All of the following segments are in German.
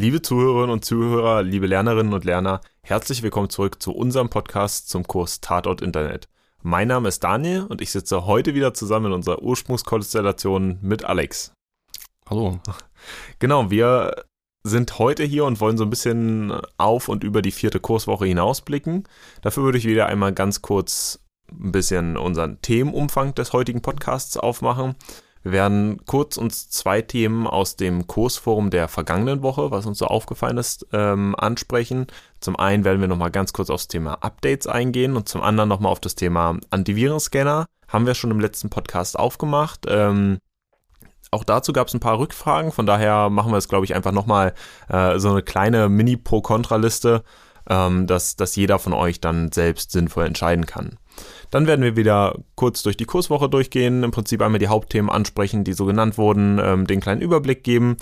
Liebe Zuhörerinnen und Zuhörer, liebe Lernerinnen und Lerner, herzlich willkommen zurück zu unserem Podcast zum Kurs Tatort Internet. Mein Name ist Daniel und ich sitze heute wieder zusammen in unserer Ursprungskonstellation mit Alex. Hallo. Genau, wir sind heute hier und wollen so ein bisschen auf und über die vierte Kurswoche hinausblicken. Dafür würde ich wieder einmal ganz kurz ein bisschen unseren Themenumfang des heutigen Podcasts aufmachen. Wir werden kurz uns zwei Themen aus dem Kursforum der vergangenen Woche, was uns so aufgefallen ist, ähm, ansprechen. Zum einen werden wir nochmal ganz kurz aufs Thema Updates eingehen und zum anderen nochmal auf das Thema Antivirenscanner. Haben wir schon im letzten Podcast aufgemacht. Ähm, auch dazu gab es ein paar Rückfragen, von daher machen wir es, glaube ich, einfach nochmal äh, so eine kleine Mini-Pro-Kontra-Liste, ähm, dass, dass jeder von euch dann selbst sinnvoll entscheiden kann. Dann werden wir wieder kurz durch die Kurswoche durchgehen, im Prinzip einmal die Hauptthemen ansprechen, die so genannt wurden, ähm, den kleinen Überblick geben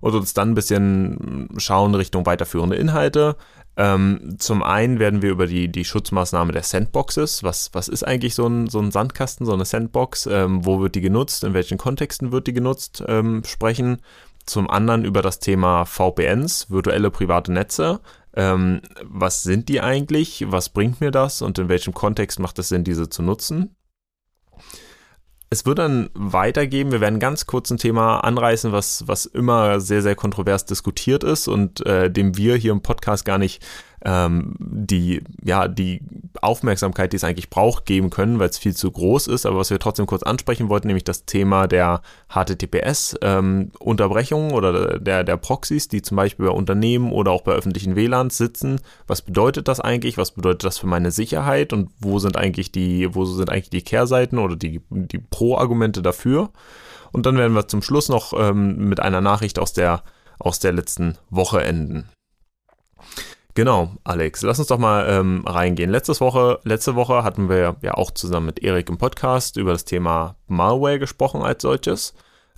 und uns dann ein bisschen schauen Richtung weiterführende Inhalte. Ähm, zum einen werden wir über die, die Schutzmaßnahme der Sandboxes, was, was ist eigentlich so ein, so ein Sandkasten, so eine Sandbox, ähm, wo wird die genutzt, in welchen Kontexten wird die genutzt, ähm, sprechen. Zum anderen über das Thema VPNs, virtuelle private Netze, ähm, was sind die eigentlich? Was bringt mir das? Und in welchem Kontext macht es Sinn, diese zu nutzen? Es wird dann weitergehen. Wir werden ganz kurz ein Thema anreißen, was, was immer sehr, sehr kontrovers diskutiert ist und äh, dem wir hier im Podcast gar nicht ähm, die, ja, die Aufmerksamkeit, die es eigentlich braucht, geben können, weil es viel zu groß ist. Aber was wir trotzdem kurz ansprechen wollten, nämlich das Thema der HTTPS-Unterbrechungen ähm, oder der, der Proxys, die zum Beispiel bei Unternehmen oder auch bei öffentlichen WLANs sitzen. Was bedeutet das eigentlich? Was bedeutet das für meine Sicherheit? Und wo sind eigentlich die, wo sind eigentlich die Kehrseiten oder die, die Pro-Argumente dafür? Und dann werden wir zum Schluss noch ähm, mit einer Nachricht aus der, aus der letzten Woche enden. Genau, Alex, lass uns doch mal ähm, reingehen. Letzte Woche, letzte Woche hatten wir ja auch zusammen mit Erik im Podcast über das Thema Malware gesprochen als solches.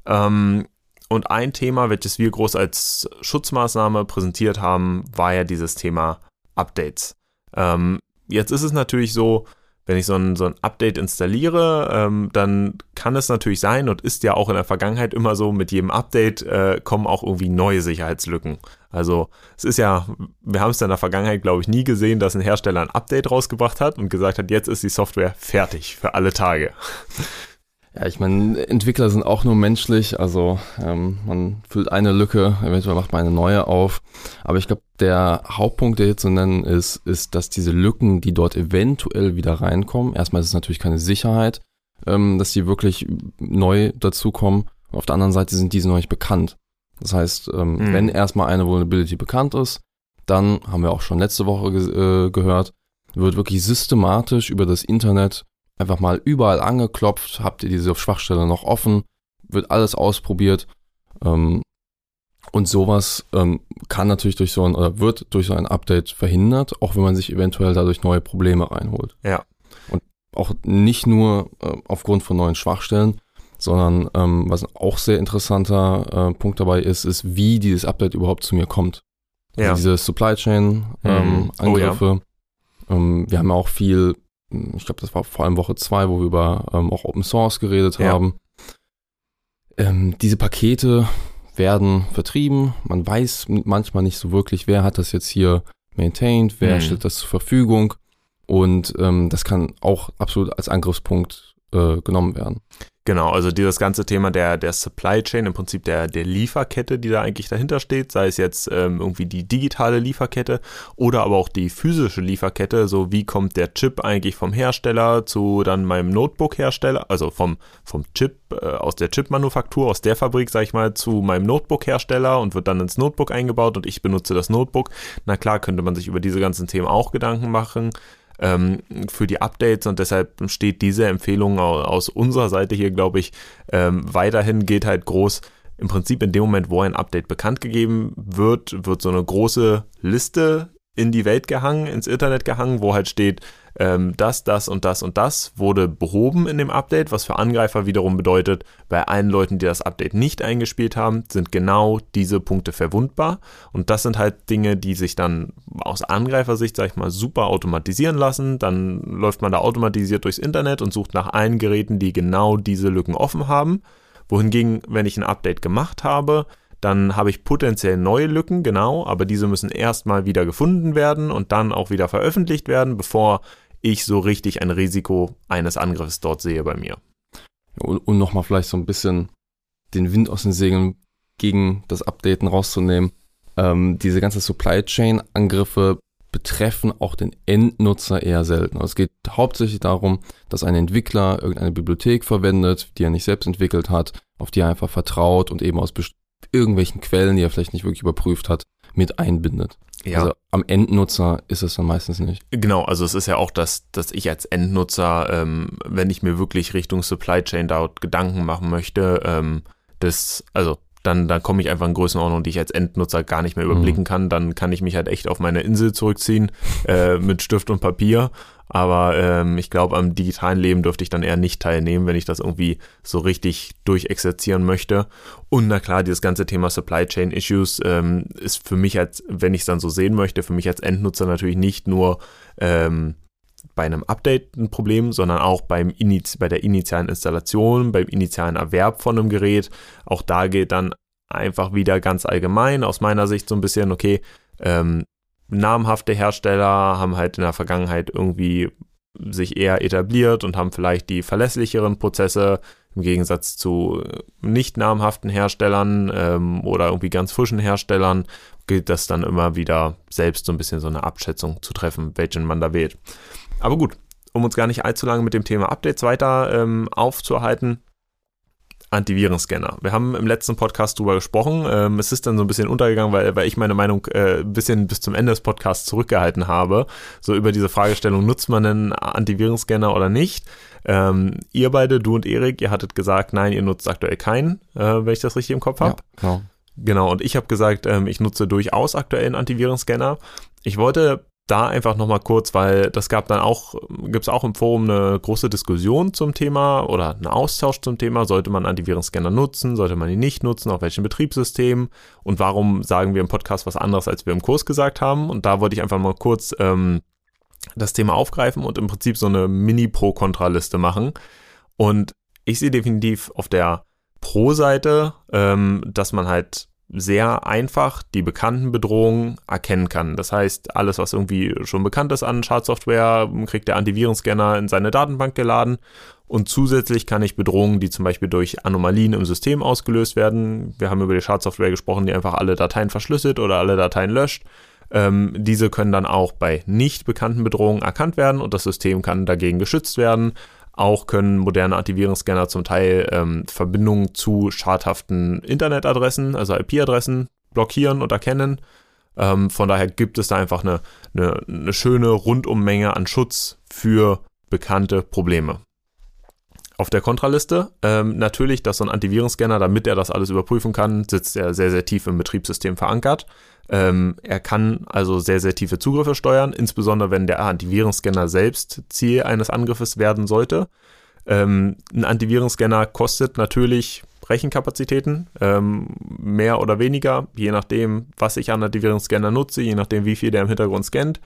Ähm, und ein Thema, welches wir groß als Schutzmaßnahme präsentiert haben, war ja dieses Thema Updates. Ähm, jetzt ist es natürlich so, wenn ich so ein, so ein Update installiere, ähm, dann kann es natürlich sein und ist ja auch in der Vergangenheit immer so, mit jedem Update äh, kommen auch irgendwie neue Sicherheitslücken. Also es ist ja, wir haben es in der Vergangenheit, glaube ich, nie gesehen, dass ein Hersteller ein Update rausgebracht hat und gesagt hat, jetzt ist die Software fertig für alle Tage. Ja, ich meine, Entwickler sind auch nur menschlich, also ähm, man füllt eine Lücke, eventuell macht man eine neue auf. Aber ich glaube, der Hauptpunkt, der hier zu nennen ist, ist, dass diese Lücken, die dort eventuell wieder reinkommen, erstmal ist es natürlich keine Sicherheit, ähm, dass die wirklich neu dazukommen. Auf der anderen Seite sind diese noch nicht bekannt. Das heißt, ähm, mhm. wenn erstmal eine Vulnerability bekannt ist, dann haben wir auch schon letzte Woche ge äh, gehört, wird wirklich systematisch über das Internet einfach mal überall angeklopft, habt ihr diese Schwachstelle noch offen, wird alles ausprobiert. Ähm, und sowas ähm, kann natürlich durch so ein, oder wird durch so ein Update verhindert, auch wenn man sich eventuell dadurch neue Probleme reinholt. Ja. Und auch nicht nur äh, aufgrund von neuen Schwachstellen, sondern ähm, was auch sehr interessanter äh, Punkt dabei ist, ist, wie dieses Update überhaupt zu mir kommt. Also ja. Diese Supply Chain ähm, mhm. Angriffe. Oh, ja. ähm, wir haben auch viel ich glaube, das war vor allem Woche zwei, wo wir über ähm, auch Open Source geredet ja. haben. Ähm, diese Pakete werden vertrieben. Man weiß manchmal nicht so wirklich, wer hat das jetzt hier maintained, wer mhm. stellt das zur Verfügung. Und ähm, das kann auch absolut als Angriffspunkt äh, genommen werden. Genau, also dieses ganze Thema der, der Supply Chain, im Prinzip der, der Lieferkette, die da eigentlich dahinter steht, sei es jetzt ähm, irgendwie die digitale Lieferkette oder aber auch die physische Lieferkette, so wie kommt der Chip eigentlich vom Hersteller zu dann meinem Notebook-Hersteller, also vom, vom Chip, äh, aus der Chip-Manufaktur, aus der Fabrik, sag ich mal, zu meinem Notebook-Hersteller und wird dann ins Notebook eingebaut und ich benutze das Notebook. Na klar, könnte man sich über diese ganzen Themen auch Gedanken machen ähm, für die Updates und deshalb steht diese Empfehlung aus unserer Seite hier, glaube ich, ähm, weiterhin geht halt groß. Im Prinzip in dem Moment, wo ein Update bekannt gegeben wird, wird so eine große Liste in die Welt gehangen, ins Internet gehangen, wo halt steht, ähm, das, das und das und das wurde behoben in dem Update, was für Angreifer wiederum bedeutet, bei allen Leuten, die das Update nicht eingespielt haben, sind genau diese Punkte verwundbar. Und das sind halt Dinge, die sich dann aus Angreifersicht, sag ich mal, super automatisieren lassen. Dann läuft man da automatisiert durchs Internet und sucht nach allen Geräten, die genau diese Lücken offen haben. Wohingegen, wenn ich ein Update gemacht habe, dann habe ich potenziell neue Lücken, genau, aber diese müssen erstmal wieder gefunden werden und dann auch wieder veröffentlicht werden, bevor ich so richtig ein Risiko eines Angriffs dort sehe bei mir. Und, und nochmal vielleicht so ein bisschen den Wind aus den Segeln gegen das Updaten rauszunehmen. Ähm, diese ganze Supply Chain Angriffe betreffen auch den Endnutzer eher selten. Es geht hauptsächlich darum, dass ein Entwickler irgendeine Bibliothek verwendet, die er nicht selbst entwickelt hat, auf die er einfach vertraut und eben aus irgendwelchen Quellen, die er vielleicht nicht wirklich überprüft hat, mit einbindet. Ja. Also am Endnutzer ist es dann meistens nicht. Genau, also es ist ja auch, dass, dass ich als Endnutzer, ähm, wenn ich mir wirklich Richtung Supply Chain dort Gedanken machen möchte, ähm, das, also dann, dann komme ich einfach in Größenordnung, die ich als Endnutzer gar nicht mehr überblicken mhm. kann. Dann kann ich mich halt echt auf meine Insel zurückziehen äh, mit Stift und Papier. Aber ähm, ich glaube, am digitalen Leben dürfte ich dann eher nicht teilnehmen, wenn ich das irgendwie so richtig durchexerzieren möchte. Und na klar, dieses ganze Thema Supply Chain Issues ähm, ist für mich als, wenn ich es dann so sehen möchte, für mich als Endnutzer natürlich nicht nur ähm, bei einem Update ein Problem, sondern auch beim Iniz bei der initialen Installation, beim initialen Erwerb von einem Gerät. Auch da geht dann einfach wieder ganz allgemein aus meiner Sicht so ein bisschen, okay, ähm, namhafte Hersteller haben halt in der Vergangenheit irgendwie sich eher etabliert und haben vielleicht die verlässlicheren Prozesse im Gegensatz zu nicht namhaften Herstellern ähm, oder irgendwie ganz frischen Herstellern gilt das dann immer wieder selbst so ein bisschen so eine Abschätzung zu treffen, welchen man da wählt. Aber gut, um uns gar nicht allzu lange mit dem Thema Updates weiter ähm, aufzuhalten, Antivirenscanner. Wir haben im letzten Podcast drüber gesprochen. Ähm, es ist dann so ein bisschen untergegangen, weil, weil ich meine Meinung äh, ein bisschen bis zum Ende des Podcasts zurückgehalten habe. So über diese Fragestellung, nutzt man einen Antivirenscanner oder nicht? Ähm, ihr beide, du und Erik, ihr hattet gesagt, nein, ihr nutzt aktuell keinen, äh, wenn ich das richtig im Kopf habe. Ja, genau. Genau, und ich habe gesagt, ähm, ich nutze durchaus aktuell einen Antivirenscanner. Ich wollte da einfach nochmal kurz, weil das gab dann auch, gibt es auch im Forum eine große Diskussion zum Thema oder einen Austausch zum Thema, sollte man Antivirenscanner nutzen, sollte man ihn nicht nutzen, auf welchem Betriebssystem und warum sagen wir im Podcast was anderes, als wir im Kurs gesagt haben. Und da wollte ich einfach mal kurz ähm, das Thema aufgreifen und im Prinzip so eine Mini-Pro-Kontra-Liste machen. Und ich sehe definitiv auf der Pro-Seite, ähm, dass man halt sehr einfach die bekannten Bedrohungen erkennen kann. Das heißt, alles, was irgendwie schon bekannt ist an Schadsoftware, kriegt der Antivirenscanner in seine Datenbank geladen. Und zusätzlich kann ich Bedrohungen, die zum Beispiel durch Anomalien im System ausgelöst werden, wir haben über die Schadsoftware gesprochen, die einfach alle Dateien verschlüsselt oder alle Dateien löscht, ähm, diese können dann auch bei nicht bekannten Bedrohungen erkannt werden und das System kann dagegen geschützt werden. Auch können moderne Antivirenscanner zum Teil ähm, Verbindungen zu schadhaften Internetadressen, also IP-Adressen, blockieren und erkennen. Ähm, von daher gibt es da einfach eine, eine, eine schöne Rundummenge an Schutz für bekannte Probleme. Auf der Kontraliste ähm, natürlich, dass so ein Antivirenscanner, damit er das alles überprüfen kann, sitzt er sehr, sehr tief im Betriebssystem verankert. Ähm, er kann also sehr, sehr tiefe Zugriffe steuern, insbesondere wenn der Antivirenscanner selbst Ziel eines Angriffes werden sollte. Ähm, ein Antivirenscanner kostet natürlich Rechenkapazitäten, ähm, mehr oder weniger, je nachdem, was ich an Antivirenscanner nutze, je nachdem, wie viel der im Hintergrund scannt.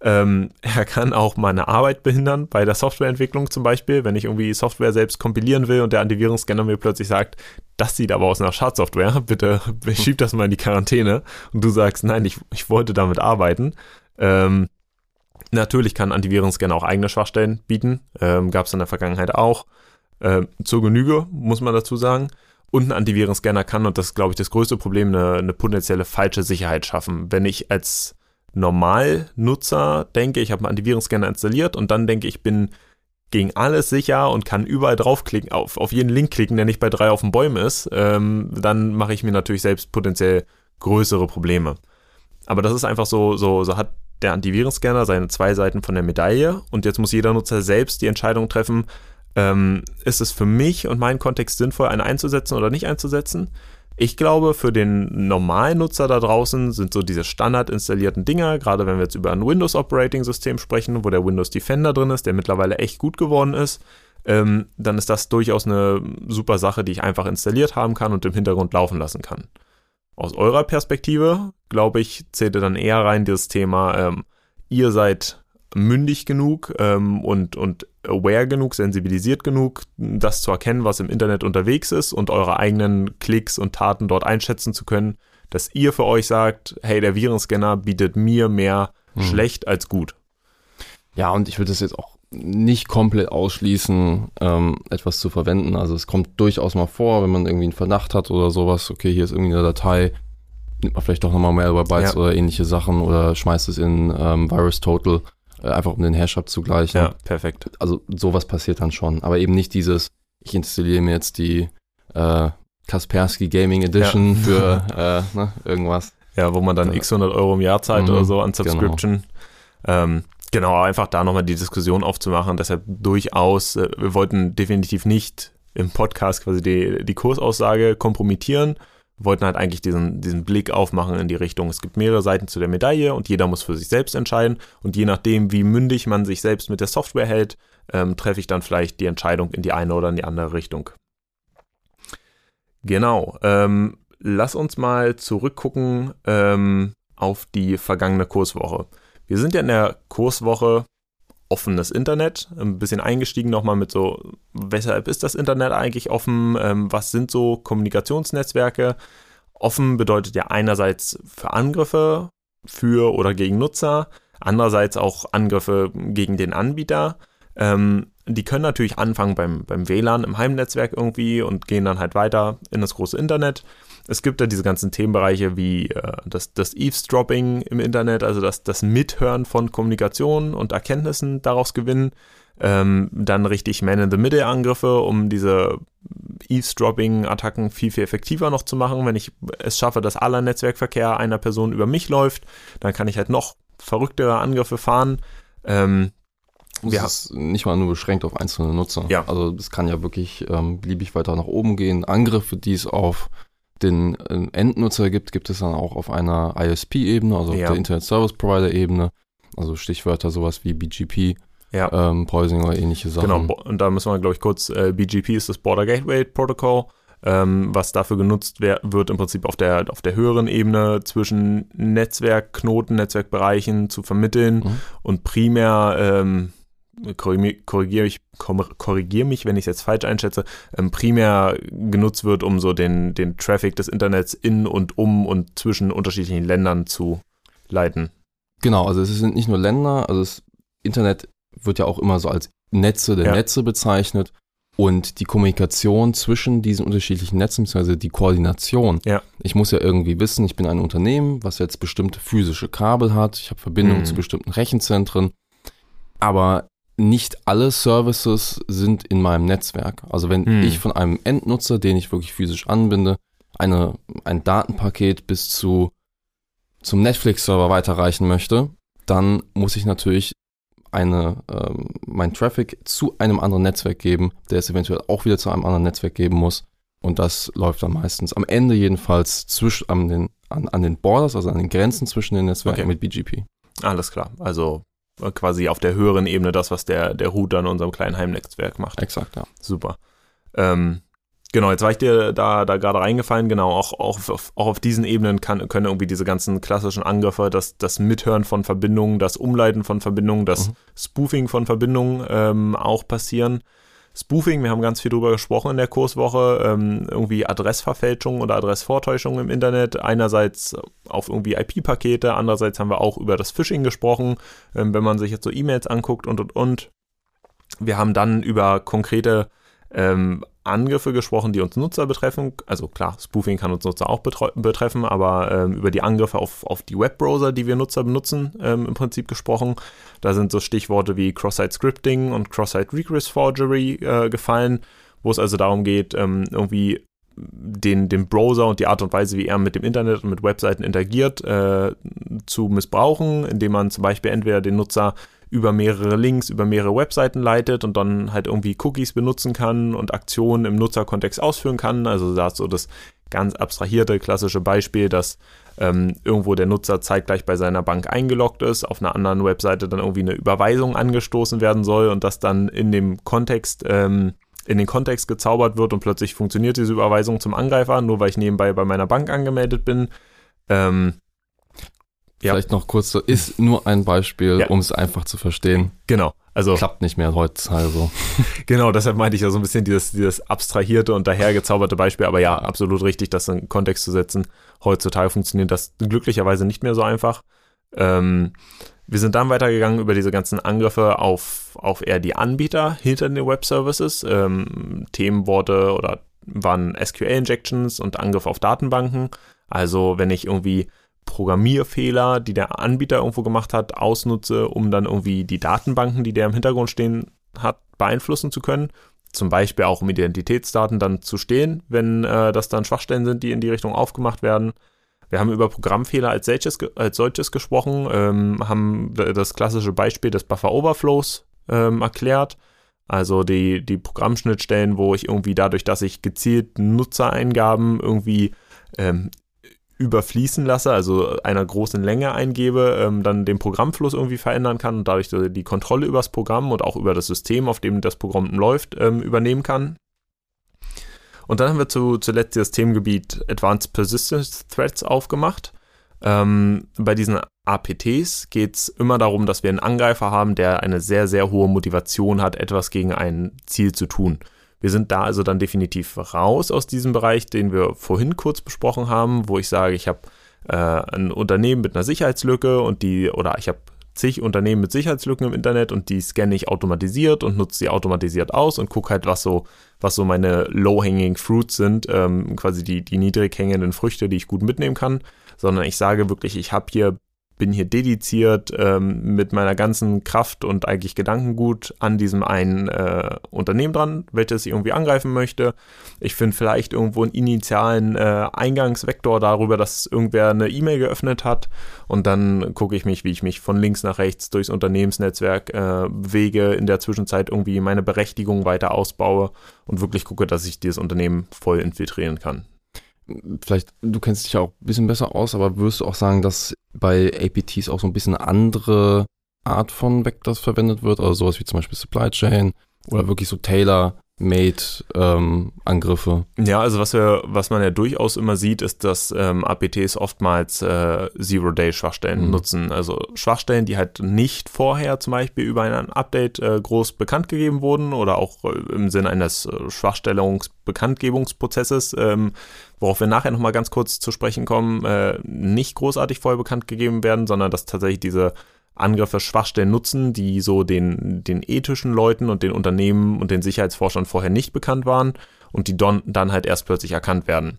Ähm, er kann auch meine Arbeit behindern, bei der Softwareentwicklung zum Beispiel, wenn ich irgendwie Software selbst kompilieren will und der Antivirenscanner mir plötzlich sagt, das sieht aber aus nach Schadsoftware, bitte schieb das mal in die Quarantäne und du sagst, nein, ich, ich wollte damit arbeiten. Ähm, natürlich kann Antivirenscanner auch eigene Schwachstellen bieten, ähm, gab es in der Vergangenheit auch. Ähm, zur Genüge, muss man dazu sagen. Und ein Antivirenscanner kann, und das ist, glaube ich, das größte Problem, eine, eine potenzielle falsche Sicherheit schaffen. Wenn ich als Normalnutzer denke, ich habe einen Antivirenscanner installiert und dann denke ich, bin gegen alles sicher und kann überall draufklicken, auf, auf jeden Link klicken, der nicht bei drei auf den Bäumen ist, ähm, dann mache ich mir natürlich selbst potenziell größere Probleme. Aber das ist einfach so, so, so hat der Antivirenscanner seine zwei Seiten von der Medaille und jetzt muss jeder Nutzer selbst die Entscheidung treffen, ähm, ist es für mich und meinen Kontext sinnvoll, eine einzusetzen oder nicht einzusetzen. Ich glaube, für den normalen Nutzer da draußen sind so diese standard installierten Dinger, gerade wenn wir jetzt über ein Windows Operating System sprechen, wo der Windows Defender drin ist, der mittlerweile echt gut geworden ist, ähm, dann ist das durchaus eine super Sache, die ich einfach installiert haben kann und im Hintergrund laufen lassen kann. Aus eurer Perspektive, glaube ich, zählt dann eher rein dieses Thema, ähm, ihr seid mündig genug ähm, und, und aware genug, sensibilisiert genug, das zu erkennen, was im Internet unterwegs ist und eure eigenen Klicks und Taten dort einschätzen zu können, dass ihr für euch sagt, hey, der Virenscanner bietet mir mehr hm. schlecht als gut. Ja, und ich würde das jetzt auch nicht komplett ausschließen, ähm, etwas zu verwenden. Also es kommt durchaus mal vor, wenn man irgendwie einen Verdacht hat oder sowas, okay, hier ist irgendwie eine Datei, nimmt man vielleicht doch nochmal Malwarebytes ja. oder ähnliche Sachen oder schmeißt es in ähm, VirusTotal, äh, einfach um den Hash abzugleichen. Ja, perfekt. Also sowas passiert dann schon, aber eben nicht dieses, ich installiere mir jetzt die äh, Kaspersky Gaming Edition ja. für äh, ne, irgendwas. Ja, wo man dann x 100 Euro im Jahr zahlt mhm, oder so an genau. Subscription. Genau. Ähm, Genau, einfach da nochmal die Diskussion aufzumachen. Deshalb durchaus, äh, wir wollten definitiv nicht im Podcast quasi die, die Kursaussage kompromittieren. Wollten halt eigentlich diesen, diesen Blick aufmachen in die Richtung, es gibt mehrere Seiten zu der Medaille und jeder muss für sich selbst entscheiden. Und je nachdem, wie mündig man sich selbst mit der Software hält, ähm, treffe ich dann vielleicht die Entscheidung in die eine oder in die andere Richtung. Genau. Ähm, lass uns mal zurückgucken ähm, auf die vergangene Kurswoche. Wir sind ja in der Kurswoche offenes Internet, ein bisschen eingestiegen nochmal mit so, weshalb ist das Internet eigentlich offen, ähm, was sind so Kommunikationsnetzwerke. Offen bedeutet ja einerseits für Angriffe für oder gegen Nutzer, andererseits auch Angriffe gegen den Anbieter. Ähm, die können natürlich anfangen beim, beim WLAN im Heimnetzwerk irgendwie und gehen dann halt weiter in das große Internet. Es gibt da diese ganzen Themenbereiche wie äh, das, das Eavesdropping im Internet, also das, das Mithören von Kommunikation und Erkenntnissen daraus gewinnen. Ähm, dann richtig Man-in-the-Middle-Angriffe, um diese Eavesdropping-Attacken viel, viel effektiver noch zu machen. Wenn ich es schaffe, dass aller Netzwerkverkehr einer Person über mich läuft, dann kann ich halt noch verrücktere Angriffe fahren. Ähm, wir ist nicht mal nur beschränkt auf einzelne Nutzer. Ja. Also das kann ja wirklich ähm, beliebig weiter nach oben gehen. Angriffe, die es auf den äh, Endnutzer gibt, gibt es dann auch auf einer ISP-Ebene, also ja. auf der Internet Service Provider-Ebene. Also Stichwörter sowas wie BGP, ja. ähm, Poising oder ähnliche Sachen. Genau, und da müssen wir, glaube ich, kurz, äh, BGP ist das Border Gateway Protocol, ähm, was dafür genutzt wird, im Prinzip auf der, auf der höheren Ebene zwischen Netzwerkknoten, Netzwerkbereichen zu vermitteln mhm. und primär ähm, korrigiere ich, korrigier mich, wenn ich es jetzt falsch einschätze, ähm, primär genutzt wird, um so den, den Traffic des Internets in und um und zwischen unterschiedlichen Ländern zu leiten. Genau, also es sind nicht nur Länder, also das Internet wird ja auch immer so als Netze der ja. Netze bezeichnet und die Kommunikation zwischen diesen unterschiedlichen Netzen, beziehungsweise die Koordination. Ja. Ich muss ja irgendwie wissen, ich bin ein Unternehmen, was jetzt bestimmte physische Kabel hat, ich habe Verbindungen mhm. zu bestimmten Rechenzentren, aber nicht alle Services sind in meinem Netzwerk. Also wenn hm. ich von einem Endnutzer, den ich wirklich physisch anbinde, eine, ein Datenpaket bis zu zum Netflix-Server weiterreichen möchte, dann muss ich natürlich eine, ähm, mein Traffic zu einem anderen Netzwerk geben, der es eventuell auch wieder zu einem anderen Netzwerk geben muss. Und das läuft dann meistens am Ende jedenfalls zwischen, an, den, an, an den Borders, also an den Grenzen zwischen den Netzwerken okay. mit BGP. Alles klar. Also quasi auf der höheren Ebene das, was der, der Router in unserem kleinen Heimnetzwerk macht. Exakt, ja. Super. Ähm, genau, jetzt war ich dir da, da gerade reingefallen, genau, auch, auch, auf, auch auf diesen Ebenen kann, können irgendwie diese ganzen klassischen Angriffe, das, das Mithören von Verbindungen, das Umleiten von Verbindungen, das mhm. Spoofing von Verbindungen ähm, auch passieren. Spoofing, wir haben ganz viel drüber gesprochen in der Kurswoche, ähm, irgendwie Adressverfälschung oder Adressvortäuschung im Internet. Einerseits auf irgendwie IP-Pakete, andererseits haben wir auch über das Phishing gesprochen, ähm, wenn man sich jetzt so E-Mails anguckt und und und. Wir haben dann über konkrete ähm, Angriffe gesprochen, die uns Nutzer betreffen. Also klar, Spoofing kann uns Nutzer auch betreffen, aber ähm, über die Angriffe auf, auf die Webbrowser, die wir Nutzer benutzen, ähm, im Prinzip gesprochen. Da sind so Stichworte wie Cross-Site Scripting und Cross-Site Regress Forgery äh, gefallen, wo es also darum geht, ähm, irgendwie den, den Browser und die Art und Weise, wie er mit dem Internet und mit Webseiten interagiert, äh, zu missbrauchen, indem man zum Beispiel entweder den Nutzer über mehrere Links, über mehrere Webseiten leitet und dann halt irgendwie Cookies benutzen kann und Aktionen im Nutzerkontext ausführen kann. Also da ist so das ganz abstrahierte klassische Beispiel, dass ähm, irgendwo der Nutzer zeitgleich bei seiner Bank eingeloggt ist, auf einer anderen Webseite dann irgendwie eine Überweisung angestoßen werden soll und das dann in dem Kontext ähm, in den Kontext gezaubert wird und plötzlich funktioniert diese Überweisung zum Angreifer, nur weil ich nebenbei bei meiner Bank angemeldet bin. Ähm, ja. Vielleicht noch kurz so, ist nur ein Beispiel, ja. um es einfach zu verstehen. Genau. Also, Klappt nicht mehr heutzutage so. genau, deshalb meinte ich ja so ein bisschen dieses, dieses abstrahierte und dahergezauberte Beispiel. Aber ja, absolut richtig, das in Kontext zu setzen. Heutzutage funktioniert das glücklicherweise nicht mehr so einfach. Ähm, wir sind dann weitergegangen über diese ganzen Angriffe auf, auf eher die Anbieter hinter den Web-Services. Ähm, Themenworte oder waren SQL-Injections und Angriff auf Datenbanken. Also wenn ich irgendwie Programmierfehler, die der Anbieter irgendwo gemacht hat, ausnutze, um dann irgendwie die Datenbanken, die der im Hintergrund stehen hat, beeinflussen zu können. Zum Beispiel auch um Identitätsdaten dann zu stehen, wenn äh, das dann Schwachstellen sind, die in die Richtung aufgemacht werden. Wir haben über Programmfehler als solches, als solches gesprochen, ähm, haben das klassische Beispiel des Buffer Overflows ähm, erklärt. Also die, die Programmschnittstellen, wo ich irgendwie dadurch, dass ich gezielt Nutzereingaben irgendwie ähm, überfließen lasse, also einer großen Länge eingebe, ähm, dann den Programmfluss irgendwie verändern kann und dadurch die Kontrolle über das Programm und auch über das System, auf dem das Programm läuft, ähm, übernehmen kann. Und dann haben wir zu, zuletzt das Themengebiet Advanced Persistence Threats aufgemacht. Ähm, bei diesen APTs geht es immer darum, dass wir einen Angreifer haben, der eine sehr, sehr hohe Motivation hat, etwas gegen ein Ziel zu tun. Wir sind da also dann definitiv raus aus diesem Bereich, den wir vorhin kurz besprochen haben, wo ich sage, ich habe äh, ein Unternehmen mit einer Sicherheitslücke und die, oder ich habe zig Unternehmen mit Sicherheitslücken im Internet und die scanne ich automatisiert und nutze sie automatisiert aus und gucke halt, was so, was so meine low-hanging fruits sind, ähm, quasi die, die niedrig hängenden Früchte, die ich gut mitnehmen kann, sondern ich sage wirklich, ich habe hier bin hier dediziert ähm, mit meiner ganzen Kraft und eigentlich Gedankengut an diesem einen äh, Unternehmen dran, welches ich irgendwie angreifen möchte. Ich finde vielleicht irgendwo einen initialen äh, Eingangsvektor darüber, dass irgendwer eine E-Mail geöffnet hat und dann gucke ich mich, wie ich mich von links nach rechts durchs Unternehmensnetzwerk äh, bewege, in der Zwischenzeit irgendwie meine Berechtigung weiter ausbaue und wirklich gucke, dass ich dieses Unternehmen voll infiltrieren kann vielleicht, du kennst dich ja auch ein bisschen besser aus, aber würdest du auch sagen, dass bei APTs auch so ein bisschen andere Art von Vectors verwendet wird, also sowas wie zum Beispiel Supply Chain oder wirklich so Tailor Made-Angriffe. Ähm, ja, also was wir, was man ja durchaus immer sieht, ist, dass ähm, APTs oftmals äh, Zero-Day-Schwachstellen mhm. nutzen. Also Schwachstellen, die halt nicht vorher zum Beispiel über ein Update äh, groß bekannt gegeben wurden oder auch äh, im Sinne eines äh, Schwachstellungs-Bekanntgebungsprozesses, ähm, worauf wir nachher nochmal ganz kurz zu sprechen kommen, äh, nicht großartig vorher bekannt gegeben werden, sondern dass tatsächlich diese Angriffe Schwachstellen nutzen, die so den, den ethischen Leuten und den Unternehmen und den Sicherheitsforschern vorher nicht bekannt waren und die don, dann halt erst plötzlich erkannt werden.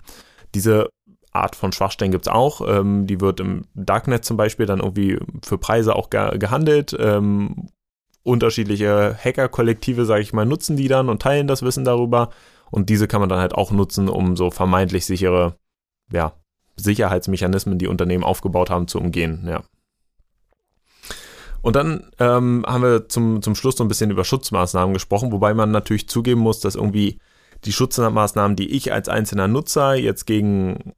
Diese Art von Schwachstellen gibt es auch. Ähm, die wird im Darknet zum Beispiel dann irgendwie für Preise auch ge gehandelt. Ähm, unterschiedliche Hacker-Kollektive, sage ich mal, nutzen die dann und teilen das Wissen darüber. Und diese kann man dann halt auch nutzen, um so vermeintlich sichere ja, Sicherheitsmechanismen, die Unternehmen aufgebaut haben, zu umgehen. Ja. Und dann ähm, haben wir zum, zum Schluss so ein bisschen über Schutzmaßnahmen gesprochen, wobei man natürlich zugeben muss, dass irgendwie die Schutzmaßnahmen, die ich als einzelner Nutzer jetzt gegen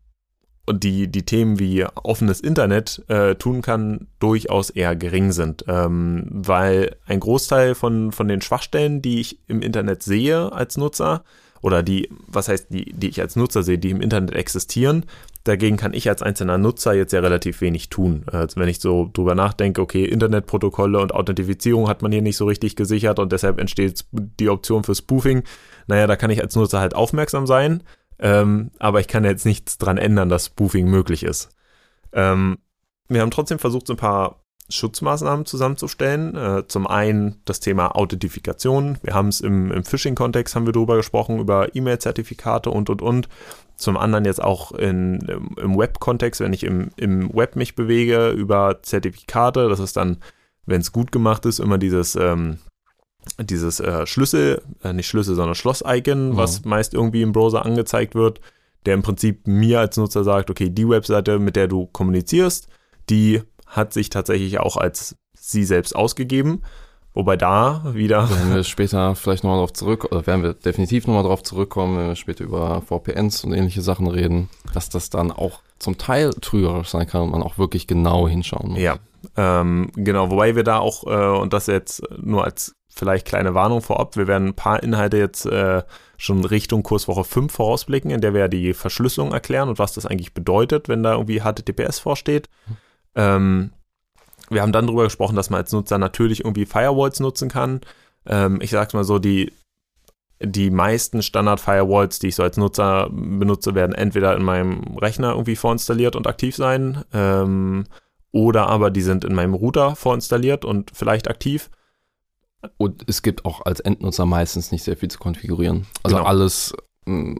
die, die Themen wie offenes Internet äh, tun kann, durchaus eher gering sind. Ähm, weil ein Großteil von, von den Schwachstellen, die ich im Internet sehe als Nutzer, oder die, was heißt, die, die ich als Nutzer sehe, die im Internet existieren, Dagegen kann ich als einzelner Nutzer jetzt ja relativ wenig tun. Also wenn ich so drüber nachdenke, okay, Internetprotokolle und Authentifizierung hat man hier nicht so richtig gesichert und deshalb entsteht die Option für Spoofing. Naja, da kann ich als Nutzer halt aufmerksam sein, ähm, aber ich kann jetzt nichts dran ändern, dass Spoofing möglich ist. Ähm, wir haben trotzdem versucht, so ein paar Schutzmaßnahmen zusammenzustellen. Äh, zum einen das Thema Authentifikation. Wir haben es im, im Phishing-Kontext haben wir darüber gesprochen, über E-Mail-Zertifikate und und und. Zum anderen jetzt auch in, im Web-Kontext, wenn ich im, im Web mich bewege, über Zertifikate. Das ist dann, wenn es gut gemacht ist, immer dieses, ähm, dieses äh, Schlüssel, äh, nicht Schlüssel, sondern Schloss-Icon, mhm. was meist irgendwie im Browser angezeigt wird, der im Prinzip mir als Nutzer sagt, okay, die Webseite, mit der du kommunizierst, die hat sich tatsächlich auch als sie selbst ausgegeben. Wobei da wieder. Werden wir später vielleicht nochmal darauf zurück, oder werden wir definitiv nochmal darauf zurückkommen, wenn wir später über VPNs und ähnliche Sachen reden, dass das dann auch zum Teil trügerisch sein kann und man auch wirklich genau hinschauen muss. Ja, ähm, genau. Wobei wir da auch, äh, und das jetzt nur als vielleicht kleine Warnung vorab, wir werden ein paar Inhalte jetzt äh, schon Richtung Kurswoche 5 vorausblicken, in der wir die Verschlüsselung erklären und was das eigentlich bedeutet, wenn da irgendwie HTTPS vorsteht. Mhm. Ähm, wir haben dann darüber gesprochen, dass man als Nutzer natürlich irgendwie Firewalls nutzen kann. Ähm, ich sag's mal so, die, die meisten Standard-Firewalls, die ich so als Nutzer benutze, werden entweder in meinem Rechner irgendwie vorinstalliert und aktiv sein, ähm, oder aber die sind in meinem Router vorinstalliert und vielleicht aktiv. Und es gibt auch als Endnutzer meistens nicht sehr viel zu konfigurieren. Also Genau. alles mh,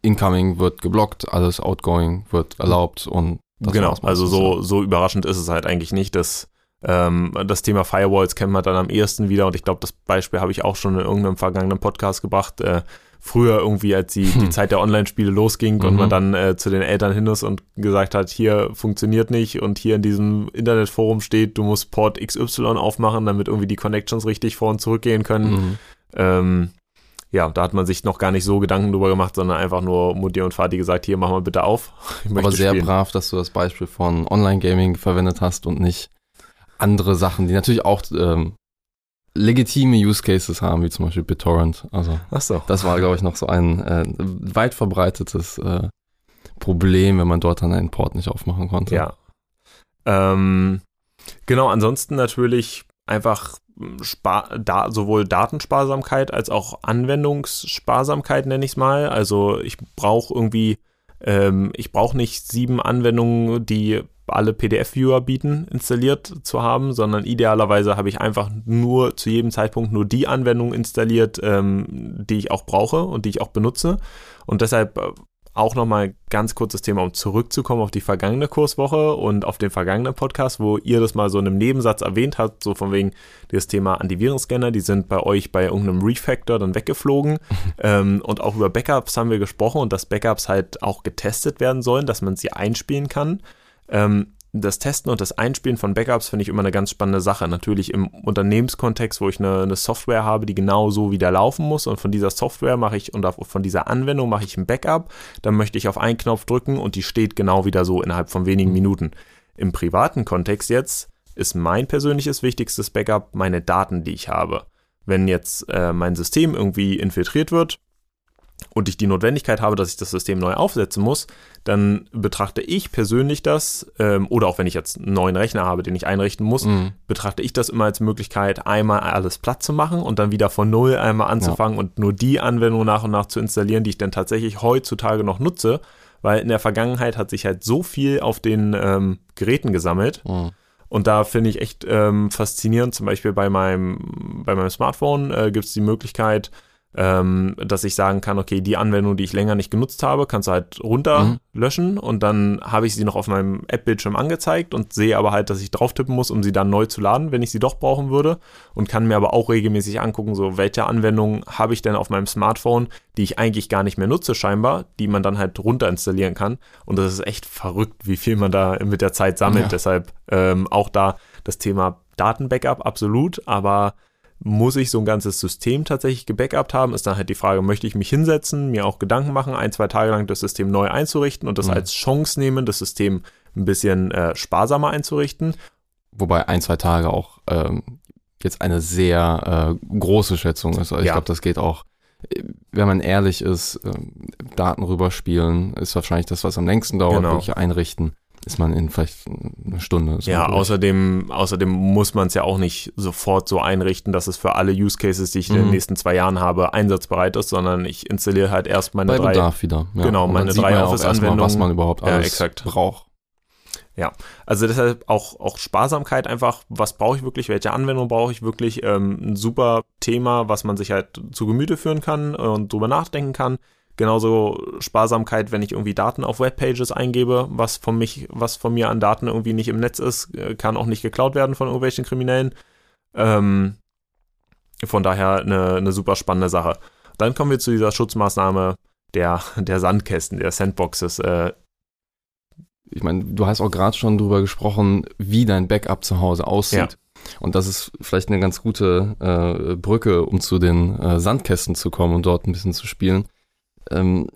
Incoming wird geblockt, alles Outgoing wird erlaubt und das genau, also so, so überraschend ist es halt eigentlich nicht. Das, ähm, das Thema Firewalls kennt man dann am ehesten wieder und ich glaube, das Beispiel habe ich auch schon in irgendeinem vergangenen Podcast gebracht. Äh, früher irgendwie, als die, die Zeit der Online-Spiele losging und Mhm. man dann äh, zu den Eltern hin ist und gesagt hat, hier funktioniert nicht und hier in diesem Internetforum steht, du musst Port XY aufmachen, damit irgendwie die Connections richtig vor und zurück gehen können. Mhm. Ähm, ja, da hat man sich noch gar nicht so Gedanken drüber gemacht, sondern einfach nur Mutti und Vati gesagt, hier, mach mal bitte auf. Ich Aber sehr spielen. brav, dass du das Beispiel von Online-Gaming verwendet hast und nicht andere Sachen, die natürlich auch ähm, legitime Use Cases haben, wie zum Beispiel BitTorrent. Also so. das war, glaube ich, noch so ein äh, weit verbreitetes äh, Problem, wenn man dort dann einen Port nicht aufmachen konnte. Ja. Ähm, genau, ansonsten natürlich einfach Spar da, sowohl Datensparsamkeit als auch Anwendungssparsamkeit, nenne ich es mal. Also ich brauche irgendwie, ähm, ich brauche nicht sieben Anwendungen, die alle PDF-Viewer bieten, installiert zu haben, sondern idealerweise habe ich einfach nur zu jedem Zeitpunkt nur die Anwendung installiert, ähm, die ich auch brauche und die ich auch benutze. Und deshalb äh, auch nochmal ganz kurzes Thema, um zurückzukommen auf die vergangene Kurswoche und auf den vergangenen Podcast, wo ihr das mal so in einem Nebensatz erwähnt habt, so von wegen das Thema Antivirenscanner, die sind bei euch bei irgendeinem Refactor dann weggeflogen. ähm, und auch über Backups haben wir gesprochen und dass Backups halt auch getestet werden sollen, dass man sie einspielen kann. Ähm, das Testen und das Einspielen von Backups finde ich immer eine ganz spannende Sache. Natürlich im Unternehmenskontext, wo ich eine, eine Software habe, die genau so wieder laufen muss und von dieser Software mache ich und von dieser Anwendung mache ich ein Backup, dann möchte ich auf einen Knopf drücken und die steht genau wieder so innerhalb von wenigen Minuten. Im privaten Kontext jetzt ist mein persönliches wichtigstes Backup meine Daten, die ich habe. Wenn jetzt äh, mein System irgendwie infiltriert wird, und ich die Notwendigkeit habe, dass ich das System neu aufsetzen muss, dann betrachte ich persönlich das, ähm, oder auch wenn ich jetzt einen neuen Rechner habe, den ich einrichten muss, Mhm. betrachte ich das immer als Möglichkeit, einmal alles platt zu machen und dann wieder von Null einmal anzufangen und nur die Anwendung nach und nach zu installieren, die ich dann tatsächlich heutzutage noch nutze, weil in der Vergangenheit hat sich halt so viel auf den ähm, Geräten gesammelt, Mhm. und da finde ich echt ähm, faszinierend, zum Beispiel bei meinem, bei meinem Smartphone äh, gibt es die Möglichkeit, ähm, dass ich sagen kann, okay, die Anwendung, die ich länger nicht genutzt habe, kannst du halt runterlöschen und dann habe ich sie noch auf meinem App-Bildschirm angezeigt und sehe aber halt, dass ich drauf tippen muss, um sie dann neu zu laden, wenn ich sie doch brauchen würde und kann mir aber auch regelmäßig angucken, so welche Anwendungen habe ich denn auf meinem Smartphone, die ich eigentlich gar nicht mehr nutze scheinbar, die man dann halt runter installieren kann. Und das ist echt verrückt, wie viel man da mit der Zeit sammelt, Ja. deshalb ähm, auch da das Thema Datenbackup absolut, aber muss ich so ein ganzes System tatsächlich gebackupt haben, ist dann halt die Frage, möchte ich mich hinsetzen, mir auch Gedanken machen, ein, zwei Tage lang das System neu einzurichten und das Mhm. als Chance nehmen, das System ein bisschen äh, sparsamer einzurichten. Wobei ein, zwei Tage auch ähm, jetzt eine sehr äh, große Schätzung ist. Also ich Ja. glaube, das geht auch, äh, wenn man ehrlich ist, ähm, Daten rüberspielen ist wahrscheinlich das, was am längsten dauert, Genau. wirklich einrichten, ist man in vielleicht eine Stunde. Ja, außerdem, außerdem muss man es ja auch nicht sofort so einrichten, dass es für alle Use Cases, die ich in den Mhm. nächsten zwei Jahren habe, einsatzbereit ist, sondern ich installiere halt erst meine bei drei. Bedarf wieder. Ja. Genau, Und meine drei ja Office-Anwendungen. was man überhaupt Ja, alles exakt. braucht. Also deshalb auch, auch Sparsamkeit einfach, was brauche ich wirklich, welche Anwendung brauche ich wirklich, ähm, ein super Thema, was man sich halt zu Gemüte führen kann und drüber nachdenken kann. Genauso Sparsamkeit, wenn ich irgendwie Daten auf Webpages eingebe, was von mich, was von mir an Daten irgendwie nicht im Netz ist, äh, kann auch nicht geklaut werden von irgendwelchen Kriminellen. Ähm, von daher eine, eine super spannende Sache. Dann kommen wir zu dieser Schutzmaßnahme der, der Sandkästen, der Sandboxes. Äh, ich meine, du hast auch gerade schon drüber gesprochen, wie dein Backup zu Hause aussieht. Ja. Und das ist vielleicht eine ganz gute äh, Brücke, um zu den äh, Sandkästen zu kommen und dort ein bisschen zu spielen. Ähm,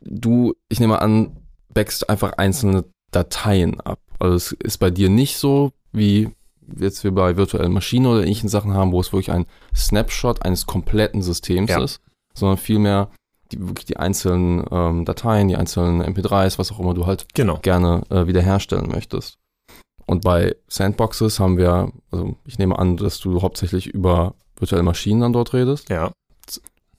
du, ich nehme an, backst einfach einzelne Dateien ab. Also es ist bei dir nicht so, wie jetzt wir bei virtuellen Maschinen oder ähnlichen Sachen haben, wo es wirklich ein Snapshot eines kompletten Systems Ja. ist, sondern vielmehr die, wirklich die einzelnen ähm, Dateien, die einzelnen MP3s, was auch immer du halt genau. gerne äh, wiederherstellen möchtest. Und bei Sandboxes haben wir, also ich nehme an, dass du hauptsächlich über virtuelle Maschinen dann dort redest. Ja.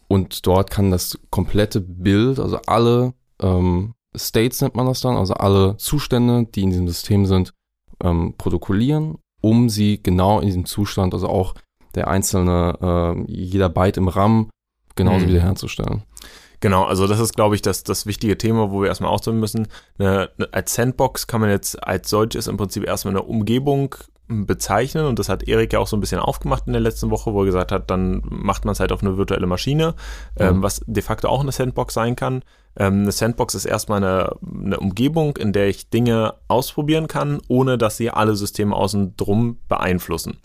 Und dort kann das komplette Bild, also alle ähm, States nennt man das dann, also alle Zustände, die in diesem System sind, ähm, protokollieren, um sie genau in diesem Zustand, also auch der einzelne, äh, jeder Byte im RAM genauso Mhm. wiederherzustellen. Genau, also das ist, glaube ich, das, das wichtige Thema, wo wir erstmal ausdrücken müssen. Eine, eine, als Sandbox kann man jetzt als solches im Prinzip erstmal eine Umgebung bezeichnen und das hat Erik ja auch so ein bisschen aufgemacht in der letzten Woche, wo er gesagt hat, dann macht man es halt auf eine virtuelle Maschine, ähm, Mhm. was de facto auch eine Sandbox sein kann. Ähm, eine Sandbox ist erstmal eine, eine Umgebung, in der ich Dinge ausprobieren kann, ohne dass sie alle Systeme außen drum beeinflussen.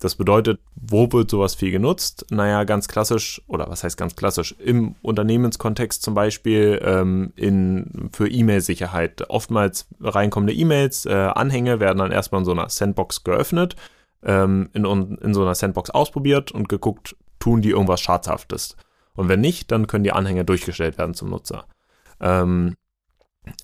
Das bedeutet, wo wird sowas viel genutzt? Naja, ganz klassisch, oder was heißt ganz klassisch? Im Unternehmenskontext zum Beispiel ähm, in, für E-Mail-Sicherheit. Oftmals reinkommende E-Mails, äh, Anhänge werden dann erstmal in so einer Sandbox geöffnet, ähm, in, in so einer Sandbox ausprobiert und geguckt, tun die irgendwas Schadhaftes. Und wenn nicht, dann können die Anhänge durchgestellt werden zum Nutzer. Ähm,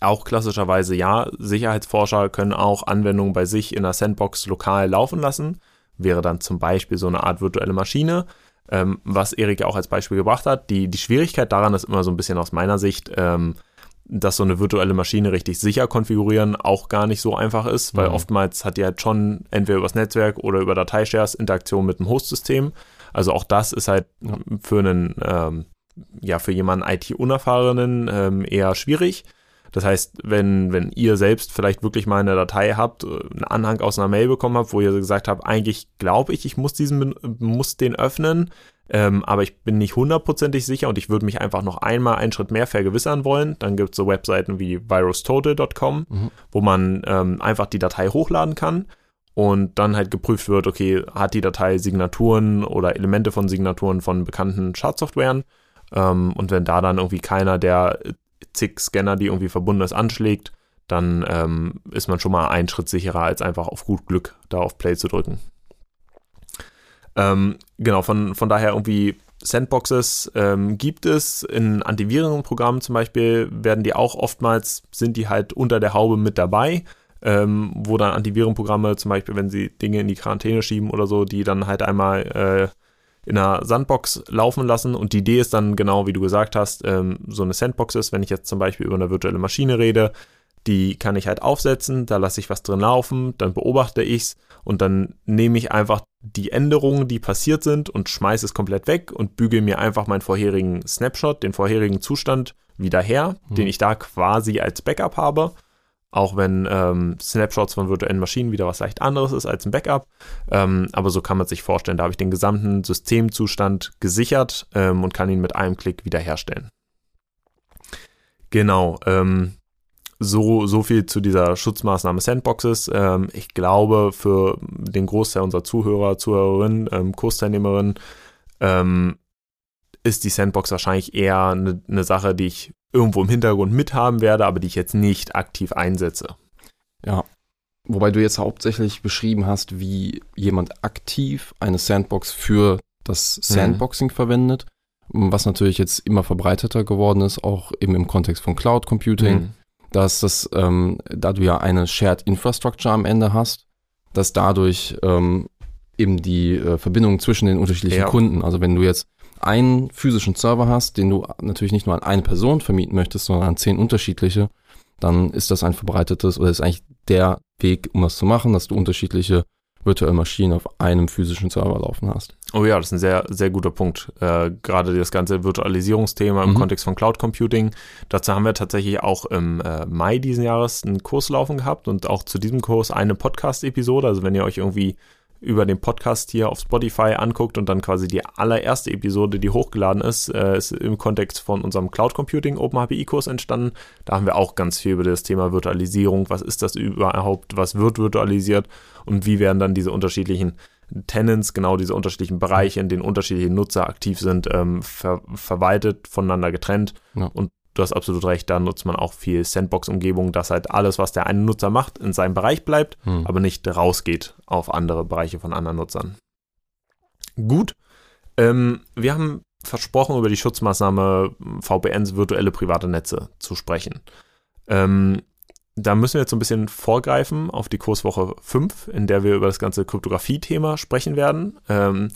auch klassischerweise ja, Sicherheitsforscher können auch Anwendungen bei sich in der Sandbox lokal laufen lassen wäre dann zum Beispiel so eine Art virtuelle Maschine, ähm, was Erik ja auch als Beispiel gebracht hat. Die, die Schwierigkeit daran ist immer so ein bisschen aus meiner Sicht, ähm, dass so eine virtuelle Maschine richtig sicher konfigurieren auch gar nicht so einfach ist, weil Mhm. oftmals hat die halt schon entweder übers Netzwerk oder über Dateishares Interaktion mit dem Hostsystem. Also auch das ist halt Ja. für einen, ähm, ja, für jemanden IT-Unerfahrenen ähm, eher schwierig. Das heißt, wenn, wenn ihr selbst vielleicht wirklich mal eine Datei habt, äh, einen Anhang aus einer Mail bekommen habt, wo ihr gesagt habt, eigentlich glaube ich, ich muss diesen, muss den öffnen, ähm, aber ich bin nicht hundertprozentig sicher und ich würde mich einfach noch einmal einen Schritt mehr vergewissern wollen, dann gibt es so Webseiten wie virustotal.com, Mhm. wo man ähm, einfach die Datei hochladen kann und dann halt geprüft wird, okay, hat die Datei Signaturen oder Elemente von Signaturen von bekannten Schadsoftwaren ähm, und wenn da dann irgendwie keiner der zig Scanner, die irgendwie verbunden ist, anschlägt, dann ähm, ist man schon mal einen Schritt sicherer, als einfach auf gut Glück da auf Play zu drücken. Ähm, genau, von, von daher irgendwie Sandboxes ähm, gibt es. In Antivirenprogrammen zum Beispiel werden die auch oftmals, sind die halt unter der Haube mit dabei, ähm, wo dann Antivirenprogramme zum Beispiel, wenn sie Dinge in die Quarantäne schieben oder so, die dann halt einmal äh, in einer Sandbox laufen lassen. Und die Idee ist dann genau, wie du gesagt hast, ähm, so eine Sandbox ist, wenn ich jetzt zum Beispiel über eine virtuelle Maschine rede, die kann ich halt aufsetzen, da lasse ich was drin laufen, dann beobachte ich es und dann nehme ich einfach die Änderungen, die passiert sind und schmeiße es komplett weg und bügel mir einfach meinen vorherigen Snapshot, den vorherigen Zustand wieder her, Mhm. den ich da quasi als Backup habe. Auch wenn ähm, Snapshots von virtuellen Maschinen wieder was leicht anderes ist als ein Backup. Ähm, aber so kann man sich vorstellen, da habe ich den gesamten Systemzustand gesichert ähm, und kann ihn mit einem Klick wiederherstellen. Genau, ähm, so, so viel zu dieser Schutzmaßnahme Sandboxes. Ähm, ich glaube, für den Großteil unserer Zuhörer, Zuhörerinnen, ähm, Kursteilnehmerinnen ist die Sandbox wahrscheinlich eher eine, eine Sache, die ich irgendwo im Hintergrund mithaben werde, aber die ich jetzt nicht aktiv einsetze. Ja. Wobei du jetzt hauptsächlich beschrieben hast, wie jemand aktiv eine Sandbox für das Sandboxing verwendet, was natürlich jetzt immer verbreiteter geworden ist, auch eben im Kontext von Cloud Computing, Mhm. dass das, ähm, da du ja eine Shared Infrastructure am Ende hast, dass dadurch ähm, eben die äh, Verbindung zwischen den unterschiedlichen Ja. Kunden, also wenn du jetzt einen physischen Server hast, den du natürlich nicht nur an eine Person vermieten möchtest, sondern an zehn unterschiedliche, dann ist das ein verbreitetes oder ist eigentlich der Weg, um das zu machen, dass du unterschiedliche virtuelle Maschinen auf einem physischen Server laufen hast. Oh ja, das ist ein sehr, sehr guter Punkt. Äh, gerade das ganze Virtualisierungsthema im Mhm. Kontext von Cloud Computing. Dazu haben wir tatsächlich auch im äh, Mai diesen Jahres einen Kurs laufen gehabt und auch zu diesem Kurs eine Podcast-Episode. Also wenn ihr euch irgendwie über den Podcast hier auf Spotify anguckt und dann quasi die allererste Episode, die hochgeladen ist, äh, ist im Kontext von unserem Cloud Computing Open HPI Kurs entstanden. Da haben wir auch ganz viel über das Thema Virtualisierung. Was ist das überhaupt? Was wird virtualisiert? Und wie werden dann diese unterschiedlichen Tenants, genau diese unterschiedlichen Bereiche, in denen unterschiedliche Nutzer aktiv sind, ähm, ver verwaltet, voneinander getrennt. Ja. Und du hast absolut recht, da nutzt man auch viel Sandbox-Umgebung, dass halt alles, was der eine Nutzer macht, in seinem Bereich bleibt, Hm. aber nicht rausgeht auf andere Bereiche von anderen Nutzern. Gut. Ähm, wir haben versprochen, über die Schutzmaßnahme VPNs virtuelle private Netze zu sprechen. Ähm, da müssen wir jetzt so ein bisschen vorgreifen auf die Kurswoche 5, in der wir über das ganze Kryptographie-Thema sprechen werden. Ähm,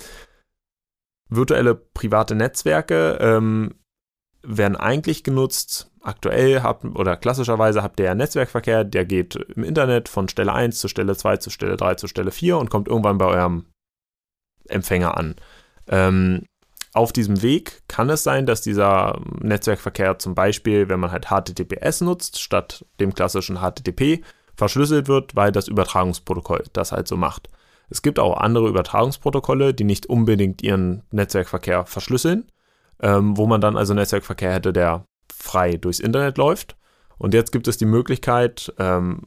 virtuelle private Netzwerke ähm, werden eigentlich genutzt. Aktuell habt oder klassischerweise habt ihr ja Netzwerkverkehr, der geht im Internet von Stelle 1 zu Stelle 2 zu Stelle 3 zu Stelle 4 und kommt irgendwann bei eurem Empfänger an. Ähm, auf diesem Weg kann es sein, dass dieser Netzwerkverkehr zum Beispiel, wenn man halt HTTPS nutzt, statt dem klassischen HTTP, verschlüsselt wird, weil das Übertragungsprotokoll das halt so macht. Es gibt auch andere Übertragungsprotokolle, die nicht unbedingt ihren Netzwerkverkehr verschlüsseln, ähm, wo man dann also Netzwerkverkehr hätte, der frei durchs Internet läuft. Und jetzt gibt es die Möglichkeit, ähm,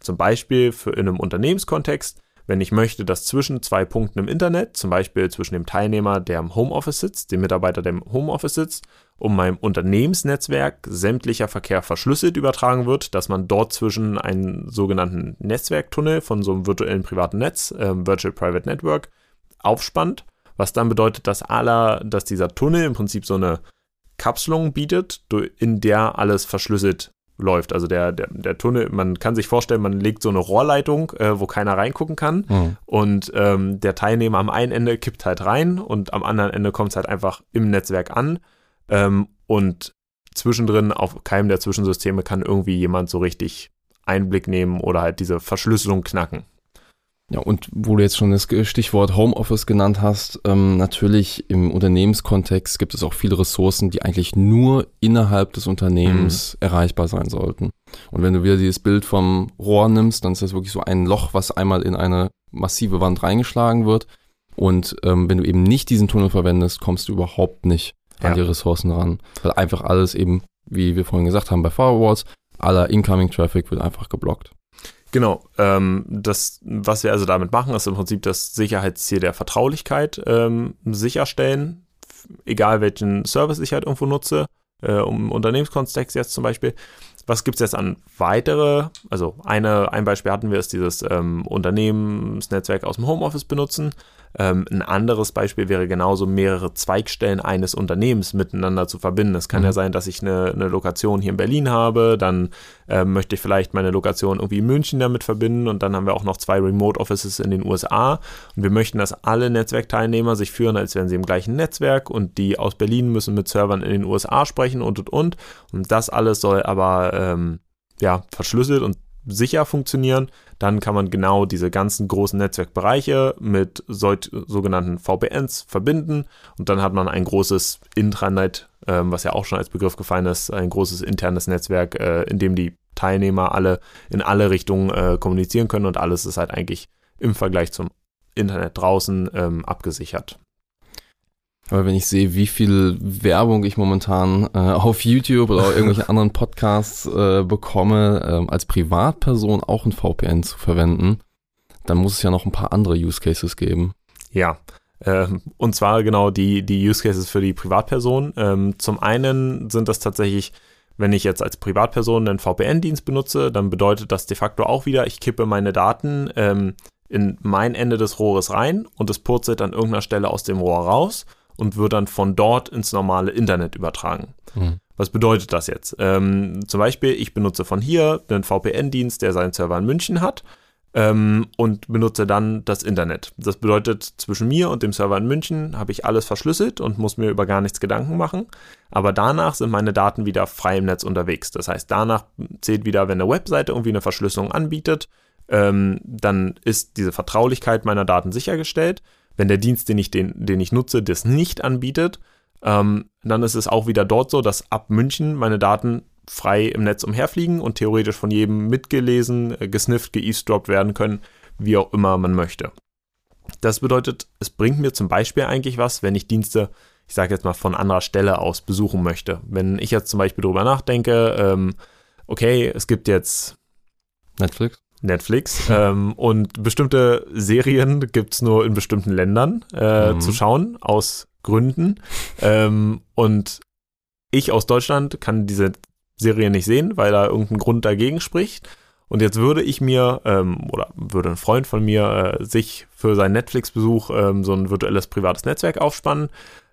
zum Beispiel für in einem Unternehmenskontext, wenn ich möchte, dass zwischen zwei Punkten im Internet, zum Beispiel zwischen dem Teilnehmer, der im Homeoffice sitzt, dem Mitarbeiter, der im Homeoffice sitzt, um meinem Unternehmensnetzwerk sämtlicher Verkehr verschlüsselt übertragen wird, dass man dort zwischen einen sogenannten Netzwerktunnel von so einem virtuellen privaten Netz, äh, Virtual Private Network, aufspannt, was dann bedeutet, dass aller, dass dieser Tunnel im Prinzip so eine Kapselung bietet, in der alles verschlüsselt läuft. Also der, der, der Tunnel, man kann sich vorstellen, man legt so eine Rohrleitung, äh, wo keiner reingucken kann. Mhm. Und ähm, der Teilnehmer am einen Ende kippt halt rein und am anderen Ende kommt es halt einfach im Netzwerk an. Ähm, und zwischendrin, auf keinem der Zwischensysteme, kann irgendwie jemand so richtig Einblick nehmen oder halt diese Verschlüsselung knacken. Ja, und wo du jetzt schon das Stichwort Homeoffice genannt hast, ähm, natürlich im Unternehmenskontext gibt es auch viele Ressourcen, die eigentlich nur innerhalb des Unternehmens mhm. erreichbar sein sollten. Und wenn du wieder dieses Bild vom Rohr nimmst, dann ist das wirklich so ein Loch, was einmal in eine massive Wand reingeschlagen wird. Und ähm, wenn du eben nicht diesen Tunnel verwendest, kommst du überhaupt nicht an ja. die Ressourcen ran. Weil einfach alles eben, wie wir vorhin gesagt haben, bei Firewalls, aller Incoming Traffic wird einfach geblockt. Genau, ähm, das, was wir also damit machen, ist im Prinzip das Sicherheitsziel der Vertraulichkeit ähm, sicherstellen, egal welchen Service ich halt irgendwo nutze, äh, um Unternehmenskontext jetzt zum Beispiel. Was gibt es jetzt an weitere? Also eine, ein Beispiel hatten wir, ist dieses ähm, Unternehmensnetzwerk aus dem Homeoffice benutzen. Ähm, ein anderes Beispiel wäre genauso mehrere Zweigstellen eines Unternehmens miteinander zu verbinden. Es kann mhm. ja sein, dass ich eine, eine, Lokation hier in Berlin habe, dann äh, möchte ich vielleicht meine Lokation irgendwie in München damit verbinden und dann haben wir auch noch zwei Remote Offices in den USA und wir möchten, dass alle Netzwerkteilnehmer sich führen, als wären sie im gleichen Netzwerk und die aus Berlin müssen mit Servern in den USA sprechen und und und und das alles soll aber ähm, ja verschlüsselt und sicher funktionieren, dann kann man genau diese ganzen großen Netzwerkbereiche mit so, sogenannten VPNs verbinden. Und dann hat man ein großes Intranet, äh, was ja auch schon als Begriff gefallen ist, ein großes internes Netzwerk, äh, in dem die Teilnehmer alle in alle Richtungen äh, kommunizieren können. Und alles ist halt eigentlich im Vergleich zum Internet draußen ähm, abgesichert. Aber wenn ich sehe, wie viel Werbung ich momentan äh, auf YouTube oder irgendwelche anderen Podcasts äh, bekomme, äh, als Privatperson auch ein VPN zu verwenden, dann muss es ja noch ein paar andere Use Cases geben. Ja, äh, und zwar genau die, die Use Cases für die Privatperson. Ähm, zum einen sind das tatsächlich, wenn ich jetzt als Privatperson einen VPN-Dienst benutze, dann bedeutet das de facto auch wieder, ich kippe meine Daten ähm, in mein Ende des Rohres rein und es purzelt an irgendeiner Stelle aus dem Rohr raus und wird dann von dort ins normale Internet übertragen. Mhm. Was bedeutet das jetzt? Ähm, zum Beispiel, ich benutze von hier einen VPN-Dienst, der seinen Server in München hat ähm, und benutze dann das Internet. Das bedeutet, zwischen mir und dem Server in München habe ich alles verschlüsselt und muss mir über gar nichts Gedanken machen. Aber danach sind meine Daten wieder frei im Netz unterwegs. Das heißt, danach zählt wieder, wenn eine Webseite irgendwie eine Verschlüsselung anbietet, ähm, dann ist diese Vertraulichkeit meiner Daten sichergestellt. Wenn der Dienst, den ich, den, den ich nutze, das nicht anbietet, ähm, dann ist es auch wieder dort so, dass ab München meine Daten frei im Netz umherfliegen und theoretisch von jedem mitgelesen, äh, gesnifft, geeavesdroppt werden können, wie auch immer man möchte. Das bedeutet, es bringt mir zum Beispiel eigentlich was, wenn ich Dienste, ich sage jetzt mal, von anderer Stelle aus besuchen möchte. Wenn ich jetzt zum Beispiel darüber nachdenke, ähm, okay, es gibt jetzt Netflix. Netflix. ähm, und bestimmte Serien gibt es nur in bestimmten Ländern äh, mhm. zu schauen, aus Gründen. Ähm, und ich aus Deutschland kann diese Serie nicht sehen, weil da irgendein Grund dagegen spricht. Und jetzt würde ich mir, ähm, oder würde ein Freund von mir äh, sich für seinen Netflix-Besuch ähm, so ein virtuelles privates Netzwerk aufspannen.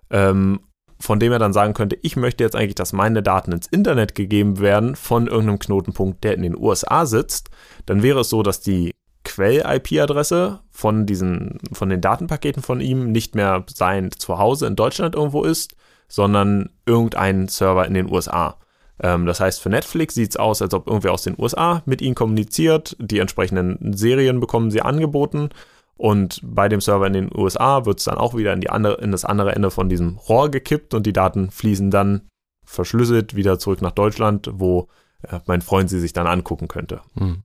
Ähm, von dem er dann sagen könnte, ich möchte jetzt eigentlich, dass meine Daten ins Internet gegeben werden von irgendeinem Knotenpunkt, der in den USA sitzt, dann wäre es so, dass die Quell-IP-Adresse von diesen, von den Datenpaketen von ihm nicht mehr sein Zuhause in Deutschland irgendwo ist, sondern irgendein Server in den USA. Ähm, das heißt, für Netflix sieht es aus, als ob irgendwer aus den USA mit ihnen kommuniziert. Die entsprechenden Serien bekommen sie angeboten. Und bei dem Server in den USA wird es dann auch wieder in, die andere, in das andere Ende von diesem Rohr gekippt und die Daten fließen dann verschlüsselt wieder zurück nach Deutschland, wo äh, mein Freund sie sich dann angucken könnte. Hm.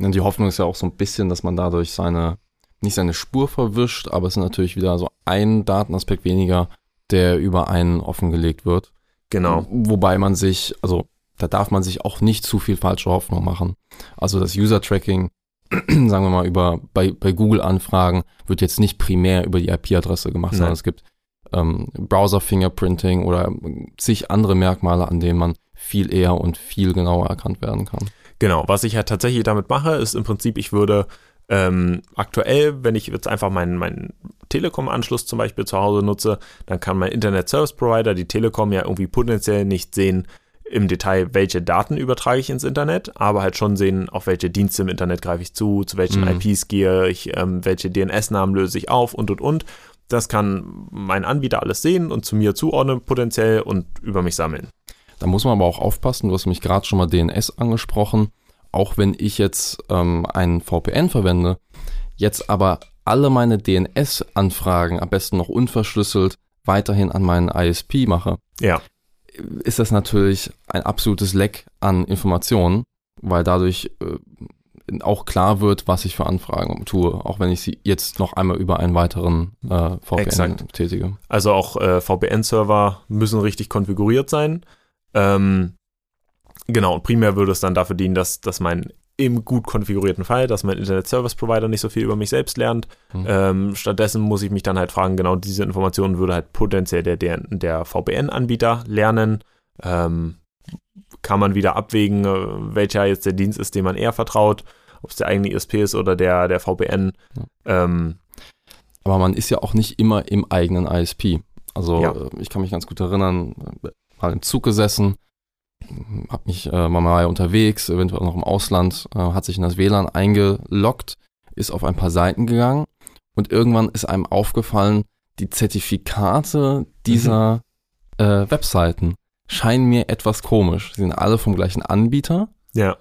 Und die Hoffnung ist ja auch so ein bisschen, dass man dadurch seine, nicht seine Spur verwischt, aber es ist natürlich wieder so ein Datenaspekt weniger, der über einen offengelegt wird. Genau. Wobei man sich, also da darf man sich auch nicht zu viel falsche Hoffnung machen. Also das User-Tracking, sagen wir mal, über bei, bei Google-Anfragen wird jetzt nicht primär über die IP-Adresse gemacht, Nein. sondern es gibt ähm, Browser-Fingerprinting oder zig andere Merkmale, an denen man viel eher und viel genauer erkannt werden kann. Genau, was ich ja tatsächlich damit mache, ist im Prinzip, ich würde ähm, aktuell, wenn ich jetzt einfach meinen, meinen Telekom-Anschluss zum Beispiel zu Hause nutze, dann kann mein Internet-Service-Provider, die Telekom, ja irgendwie potenziell nicht sehen im Detail, welche Daten übertrage ich ins Internet, aber halt schon sehen, auf welche Dienste im Internet greife ich zu, zu welchen mhm. IPs gehe ich, ähm, welche DNS-Namen löse ich auf und und und. Das kann mein Anbieter alles sehen und zu mir zuordnen potenziell und über mich sammeln. Da muss man aber auch aufpassen, du hast mich gerade schon mal DNS angesprochen auch wenn ich jetzt ähm, einen VPN verwende, jetzt aber alle meine DNS-Anfragen am besten noch unverschlüsselt weiterhin an meinen ISP mache, ja. Ist das natürlich ein absolutes Leck an Informationen, weil dadurch äh, auch klar wird, was ich für Anfragen tue, auch wenn ich sie jetzt noch einmal über einen weiteren äh, VPN Exakt. tätige. Also auch äh, VPN-Server müssen richtig konfiguriert sein. Ähm, Genau, und primär würde es dann dafür dienen, dass, dass mein im gut konfigurierten Fall, dass mein Internet Service Provider nicht so viel über mich selbst lernt. Mhm. Ähm, stattdessen muss ich mich dann halt fragen, genau diese Informationen würde halt potenziell der, der, der VPN-Anbieter lernen. Ähm, kann man wieder abwägen, äh, welcher jetzt der Dienst ist, dem man eher vertraut, ob es der eigene ISP ist oder der, der VPN. Mhm. Ähm, Aber man ist ja auch nicht immer im eigenen ISP. Also ja. Äh, ich kann mich ganz gut erinnern, mal im Zug gesessen, habe mich äh, mal unterwegs, eventuell noch im Ausland, äh, hat sich in das WLAN eingeloggt, ist auf ein paar Seiten gegangen und irgendwann ist einem aufgefallen, die Zertifikate dieser mhm. äh, Webseiten scheinen mir etwas komisch. Sie sind alle vom gleichen Anbieter. Ja.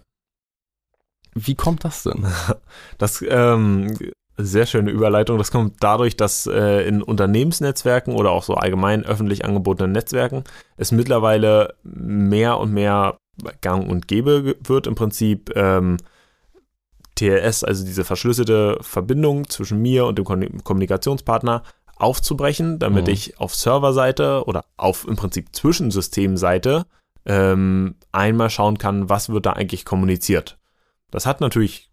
Wie kommt das denn? Das ähm, sehr schöne Überleitung. Das kommt dadurch, dass äh, in Unternehmensnetzwerken oder auch so allgemein öffentlich angebotenen Netzwerken es mittlerweile mehr und mehr gang und gäbe wird, im Prinzip ähm, TLS, also diese verschlüsselte Verbindung zwischen mir und dem Kommunikationspartner, aufzubrechen, damit mhm. ich auf Serverseite oder auf im Prinzip Zwischensystemseite ähm, einmal schauen kann, was wird da eigentlich kommuniziert. Das hat natürlich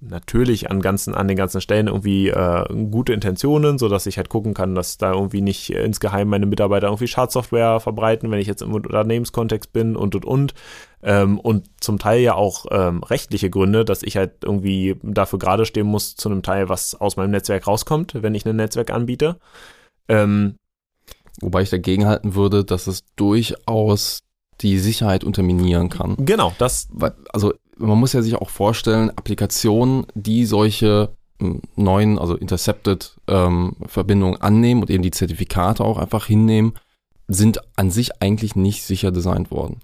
natürlich an, ganzen, an den ganzen Stellen irgendwie äh, gute Intentionen, sodass ich halt gucken kann, dass da irgendwie nicht insgeheim meine Mitarbeiter irgendwie Schadsoftware verbreiten, wenn ich jetzt im Unternehmenskontext bin und und und. Ähm, und zum Teil ja auch ähm, rechtliche Gründe, dass ich halt irgendwie dafür gerade stehen muss, zu einem Teil, was aus meinem Netzwerk rauskommt, wenn ich ein Netzwerk anbiete. Ähm, Wobei ich dagegen halten würde, dass es durchaus die Sicherheit unterminieren kann. Genau, das. Also man muss ja sich auch vorstellen, Applikationen, die solche hm, neuen, also intercepted ähm, Verbindungen annehmen und eben die Zertifikate auch einfach hinnehmen, sind an sich eigentlich nicht sicher designt worden.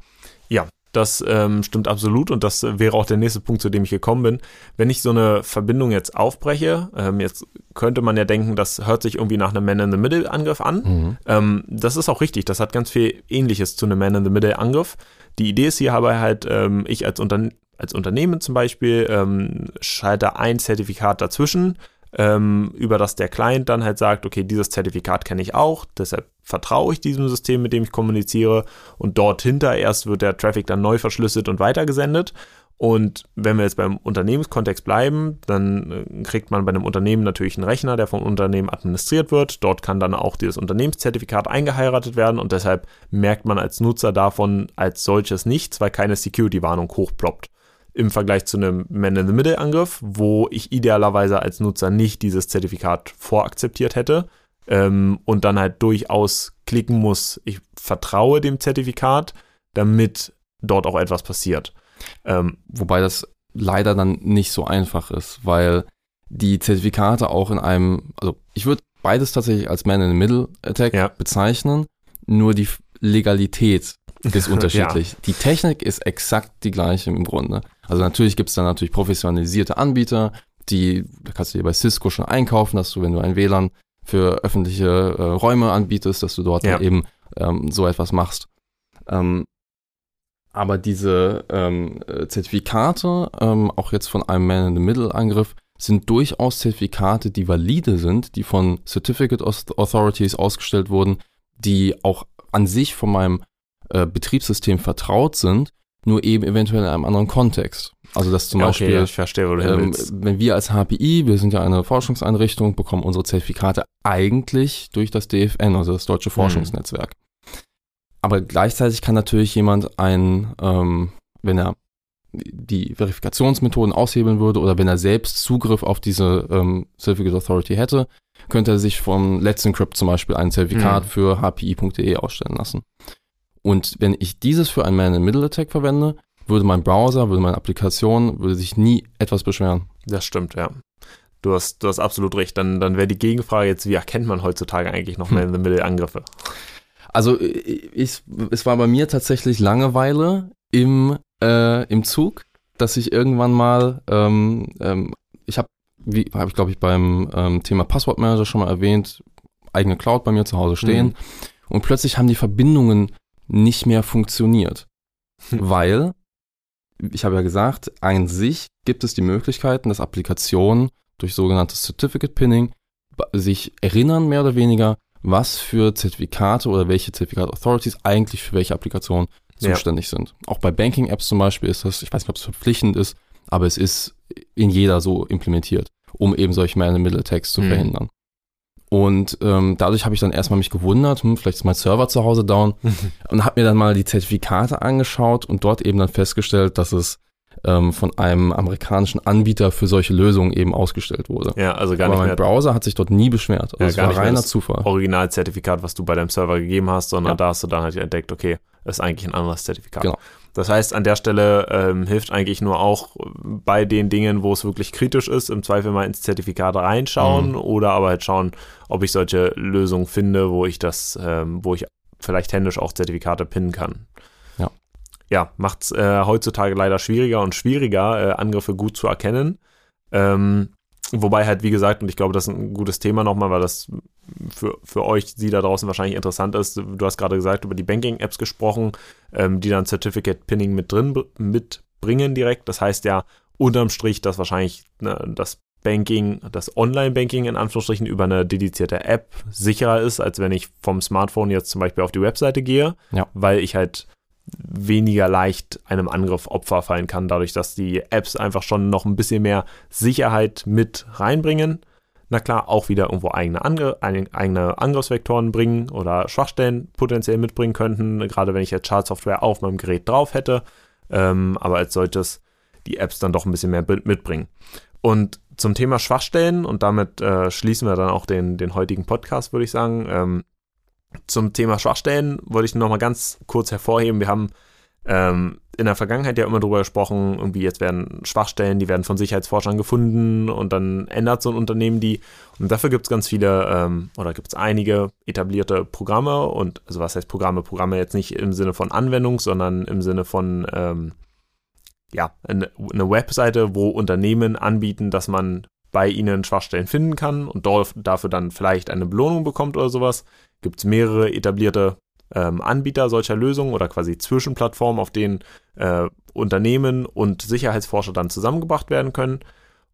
Ja, das ähm, stimmt absolut und das wäre auch der nächste Punkt, zu dem ich gekommen bin. Wenn ich so eine Verbindung jetzt aufbreche, ähm, jetzt könnte man ja denken, das hört sich irgendwie nach einem Man-in-the-Middle-Angriff an. Mhm. Ähm, das ist auch richtig, das hat ganz viel Ähnliches zu einem Man-in-the-Middle-Angriff. Die Idee ist hier aber halt, ähm, ich als, Unter als Unternehmen zum Beispiel ähm, schalte ein Zertifikat dazwischen, ähm, über das der Client dann halt sagt, okay, dieses Zertifikat kenne ich auch, deshalb vertraue ich diesem System, mit dem ich kommuniziere und dort hinter erst wird der Traffic dann neu verschlüsselt und weitergesendet. Und wenn wir jetzt beim Unternehmenskontext bleiben, dann äh, kriegt man bei einem Unternehmen natürlich einen Rechner, der vom Unternehmen administriert wird. Dort kann dann auch dieses Unternehmenszertifikat eingeheiratet werden und deshalb merkt man als Nutzer davon als solches nichts, weil keine Security-Warnung hochploppt im Vergleich zu einem Man-in-the-Middle-Angriff, wo ich idealerweise als Nutzer nicht dieses Zertifikat vorakzeptiert hätte, ähm, und dann halt durchaus klicken muss, ich vertraue dem Zertifikat, damit dort auch etwas passiert. Ähm, Wobei das leider dann nicht so einfach ist, weil die Zertifikate auch in einem, also ich würde beides tatsächlich als Man-in-the-Middle-Attack ja. bezeichnen, nur die Legalität ist unterschiedlich. ja. Die Technik ist exakt die gleiche im Grunde. Also natürlich gibt es da natürlich professionalisierte Anbieter, die, da kannst du dir bei Cisco schon einkaufen, dass du, wenn du ein WLAN für öffentliche äh, Räume anbietest, dass du dort ja. eben ähm, so etwas machst. Ähm, aber diese ähm, äh, Zertifikate, ähm, auch jetzt von einem Man-in-the-Middle-Angriff, sind durchaus Zertifikate, die valide sind, die von Certificate Authorities ausgestellt wurden, die auch an sich von meinem äh, Betriebssystem vertraut sind, nur eben eventuell in einem anderen Kontext. Also dass zum okay, Beispiel, ja, ich verstehe, wo du ähm, wenn wir als HPI, wir sind ja eine Forschungseinrichtung, bekommen unsere Zertifikate eigentlich durch das DFN, also das Deutsche mhm. Forschungsnetzwerk. Mhm. Aber gleichzeitig kann natürlich jemand ein, ähm, wenn er die Verifikationsmethoden aushebeln würde oder wenn er selbst Zugriff auf diese ähm, Certificate Authority hätte, könnte er sich vom Let's Encrypt zum Beispiel ein Zertifikat mhm. für hpi.de ausstellen lassen. Und wenn ich dieses für einen Man-in-Middle-Attack verwende, würde mein Browser, würde meine Applikation, würde sich nie etwas beschweren. Das stimmt, ja. Du hast, du hast absolut recht. Dann, dann wäre die Gegenfrage jetzt, wie erkennt man heutzutage eigentlich noch hm. Man-in-the-Middle-Angriffe? Also ich, es war bei mir tatsächlich Langeweile im, äh, im Zug, dass ich irgendwann mal, ähm, ähm, ich habe, wie habe ich glaube ich beim ähm, Thema Passwortmanager schon mal erwähnt, eigene Cloud bei mir zu Hause stehen mhm. und plötzlich haben die Verbindungen nicht mehr funktioniert, hm. weil ich habe ja gesagt, an sich gibt es die Möglichkeiten, dass Applikationen durch sogenanntes Certificate Pinning sich erinnern, mehr oder weniger, was für Zertifikate oder welche Zertifikat Authorities eigentlich für welche Applikationen zuständig ja. sind. Auch bei Banking-Apps zum Beispiel ist das, ich weiß nicht, ob es verpflichtend ist, aber es ist in jeder so implementiert, um eben solche Man-in-the-Middle-Attacks zu mhm. verhindern. Und ähm, dadurch habe ich dann erstmal mich gewundert, hm, vielleicht ist mein Server zu Hause down und habe mir dann mal die Zertifikate angeschaut und dort eben dann festgestellt, dass es ähm, von einem amerikanischen Anbieter für solche Lösungen eben ausgestellt wurde. Ja, also gar Aber nicht mein mehr. Browser hat sich dort nie beschwert. Also ja, es war reiner Zufall. Originalzertifikat, was du bei deinem Server gegeben hast, sondern ja. da hast du dann halt entdeckt, okay, das ist eigentlich ein anderes Zertifikat. Genau. Das heißt, an der Stelle ähm, hilft eigentlich nur auch bei den Dingen, wo es wirklich kritisch ist, im Zweifel mal ins Zertifikat reinschauen mhm. oder aber halt schauen, ob ich solche Lösungen finde, wo ich das, ähm, wo ich vielleicht händisch auch Zertifikate pinnen kann. Ja. Ja, macht es äh, heutzutage leider schwieriger und schwieriger, äh, Angriffe gut zu erkennen. Ähm, Wobei halt, wie gesagt, und ich glaube, das ist ein gutes Thema nochmal, weil das für, für euch, die da draußen wahrscheinlich interessant ist. Du hast gerade gesagt, über die Banking-Apps gesprochen, ähm, die dann Certificate Pinning mit drin mitbringen direkt. Das heißt ja unterm Strich, dass wahrscheinlich ne, das Banking, das Online-Banking in Anführungsstrichen über eine dedizierte App sicherer ist, als wenn ich vom Smartphone jetzt zum Beispiel auf die Webseite gehe, ja. weil ich halt weniger leicht einem Angriff Opfer fallen kann, dadurch, dass die Apps einfach schon noch ein bisschen mehr Sicherheit mit reinbringen. Na klar, auch wieder irgendwo eigene, Angr eigene Angriffsvektoren bringen oder Schwachstellen potenziell mitbringen könnten, gerade wenn ich jetzt Schadsoftware auf meinem Gerät drauf hätte, ähm, aber als solches die Apps dann doch ein bisschen mehr mitbringen. Und zum Thema Schwachstellen, und damit äh, schließen wir dann auch den, den heutigen Podcast, würde ich sagen, ähm, zum Thema Schwachstellen wollte ich nur noch mal ganz kurz hervorheben. Wir haben ähm, in der Vergangenheit ja immer darüber gesprochen, irgendwie jetzt werden Schwachstellen, die werden von Sicherheitsforschern gefunden und dann ändert so ein Unternehmen die. Und dafür gibt es ganz viele ähm, oder gibt es einige etablierte Programme und also was heißt Programme? Programme jetzt nicht im Sinne von Anwendung, sondern im Sinne von ähm, ja, eine, eine Webseite, wo Unternehmen anbieten, dass man bei ihnen Schwachstellen finden kann und dafür dann vielleicht eine Belohnung bekommt oder sowas gibt es mehrere etablierte ähm, Anbieter solcher Lösungen oder quasi Zwischenplattformen, auf denen äh, Unternehmen und Sicherheitsforscher dann zusammengebracht werden können.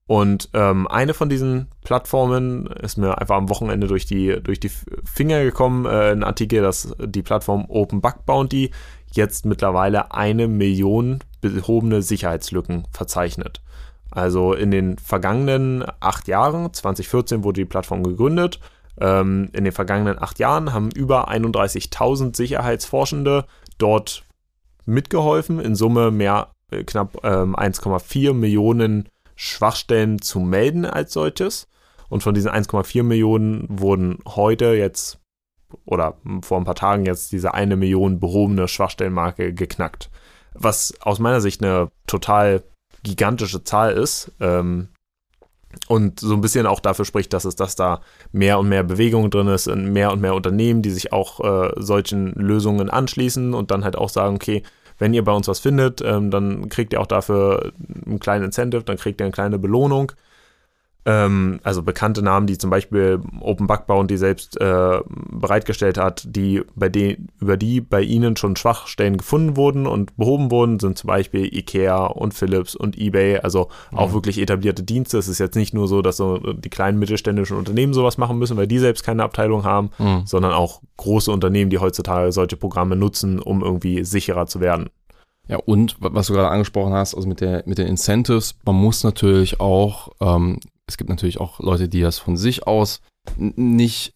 Und ähm, eine von diesen Plattformen ist mir einfach am Wochenende durch die, durch die Finger gekommen, äh, ein Artikel, dass die Plattform Open Bug Bounty jetzt mittlerweile eine Million behobene Sicherheitslücken verzeichnet. Also in den vergangenen acht Jahren, 2014 wurde die Plattform gegründet in den vergangenen acht Jahren haben über 31.000 Sicherheitsforschende dort mitgeholfen, in Summe mehr äh, knapp ähm, 1,4 Millionen Schwachstellen zu melden als solches. Und von diesen 1,4 Millionen wurden heute jetzt oder vor ein paar Tagen jetzt diese eine Million behobene Schwachstellenmarke geknackt. Was aus meiner Sicht eine total gigantische Zahl ist. Ähm, und so ein bisschen auch dafür spricht, dass es, dass da mehr und mehr Bewegung drin ist mehr und mehr Unternehmen, die sich auch äh, solchen Lösungen anschließen und dann halt auch sagen, okay, wenn ihr bei uns was findet, ähm, dann kriegt ihr auch dafür einen kleinen Incentive, dann kriegt ihr eine kleine Belohnung ähm, also bekannte Namen, die zum Beispiel Open bauen, die selbst äh, bereitgestellt hat, die bei den, über die bei ihnen schon Schwachstellen gefunden wurden und behoben wurden, sind zum Beispiel IKEA und Philips und eBay, also auch mhm. wirklich etablierte Dienste. Es ist jetzt nicht nur so, dass so die kleinen mittelständischen Unternehmen sowas machen müssen, weil die selbst keine Abteilung haben, mhm. sondern auch große Unternehmen, die heutzutage solche Programme nutzen, um irgendwie sicherer zu werden. Ja, und was du gerade angesprochen hast, also mit, der, mit den Incentives, man muss natürlich auch ähm, es gibt natürlich auch Leute, die das von sich aus nicht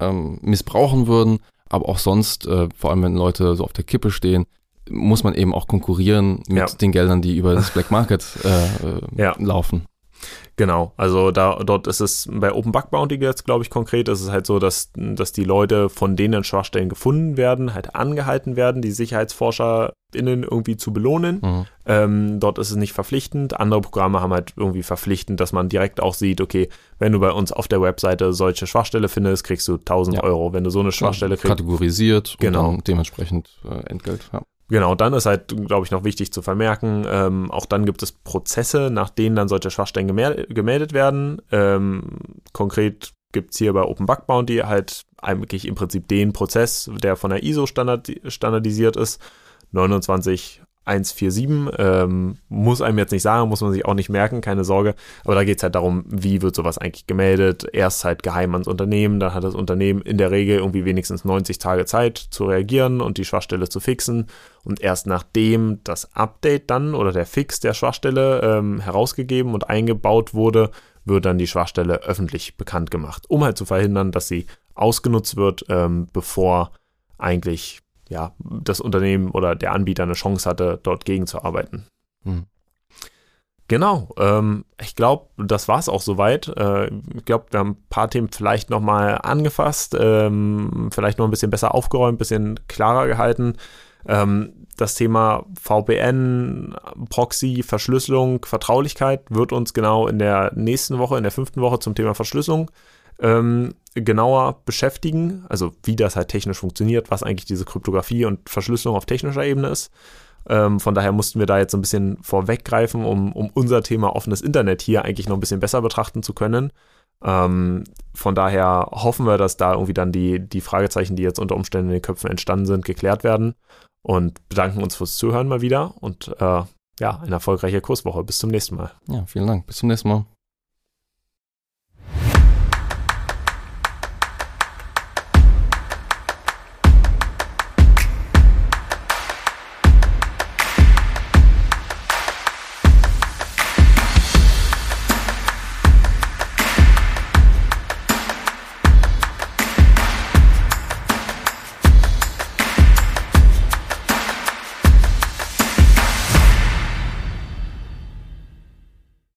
ähm, missbrauchen würden, aber auch sonst, äh, vor allem wenn Leute so auf der Kippe stehen, muss man eben auch konkurrieren mit ja. den Geldern, die über das Black Market äh, äh, ja. laufen. Genau, also da dort ist es bei Open Bug Bounty jetzt, glaube ich, konkret, ist es halt so, dass, dass die Leute, von denen Schwachstellen gefunden werden, halt angehalten werden, die SicherheitsforscherInnen irgendwie zu belohnen. Mhm. Ähm, dort ist es nicht verpflichtend. Andere Programme haben halt irgendwie verpflichtend, dass man direkt auch sieht, okay, wenn du bei uns auf der Webseite solche Schwachstelle findest, kriegst du 1000 ja. Euro. Wenn du so eine Schwachstelle kriegst. Kategorisiert genau. und dementsprechend äh, Entgelt. Ja. Genau, dann ist halt, glaube ich, noch wichtig zu vermerken, ähm, auch dann gibt es Prozesse, nach denen dann solche Schwachstellen gemeldet werden. Ähm, konkret gibt es hier bei Open Bug Bounty halt eigentlich im Prinzip den Prozess, der von der ISO standard standardisiert ist. 29 147. Ähm, muss einem jetzt nicht sagen, muss man sich auch nicht merken, keine Sorge. Aber da geht es halt darum, wie wird sowas eigentlich gemeldet. Erst halt geheim ans Unternehmen, dann hat das Unternehmen in der Regel irgendwie wenigstens 90 Tage Zeit zu reagieren und die Schwachstelle zu fixen. Und erst nachdem das Update dann oder der Fix der Schwachstelle ähm, herausgegeben und eingebaut wurde, wird dann die Schwachstelle öffentlich bekannt gemacht, um halt zu verhindern, dass sie ausgenutzt wird, ähm, bevor eigentlich ja, das Unternehmen oder der Anbieter eine Chance hatte, dort gegenzuarbeiten. Hm. Genau, ähm, ich glaube, das war es auch soweit. Äh, ich glaube, wir haben ein paar Themen vielleicht nochmal angefasst, ähm, vielleicht noch ein bisschen besser aufgeräumt, ein bisschen klarer gehalten. Ähm, das Thema VPN, Proxy, Verschlüsselung, Vertraulichkeit wird uns genau in der nächsten Woche, in der fünften Woche zum Thema Verschlüsselung ähm, genauer beschäftigen, also wie das halt technisch funktioniert, was eigentlich diese Kryptographie und Verschlüsselung auf technischer Ebene ist. Ähm, von daher mussten wir da jetzt ein bisschen vorweggreifen, um, um unser Thema offenes Internet hier eigentlich noch ein bisschen besser betrachten zu können. Ähm, von daher hoffen wir, dass da irgendwie dann die, die Fragezeichen, die jetzt unter Umständen in den Köpfen entstanden sind, geklärt werden und bedanken uns fürs Zuhören mal wieder und äh, ja, eine erfolgreiche Kurswoche. Bis zum nächsten Mal. Ja, vielen Dank. Bis zum nächsten Mal.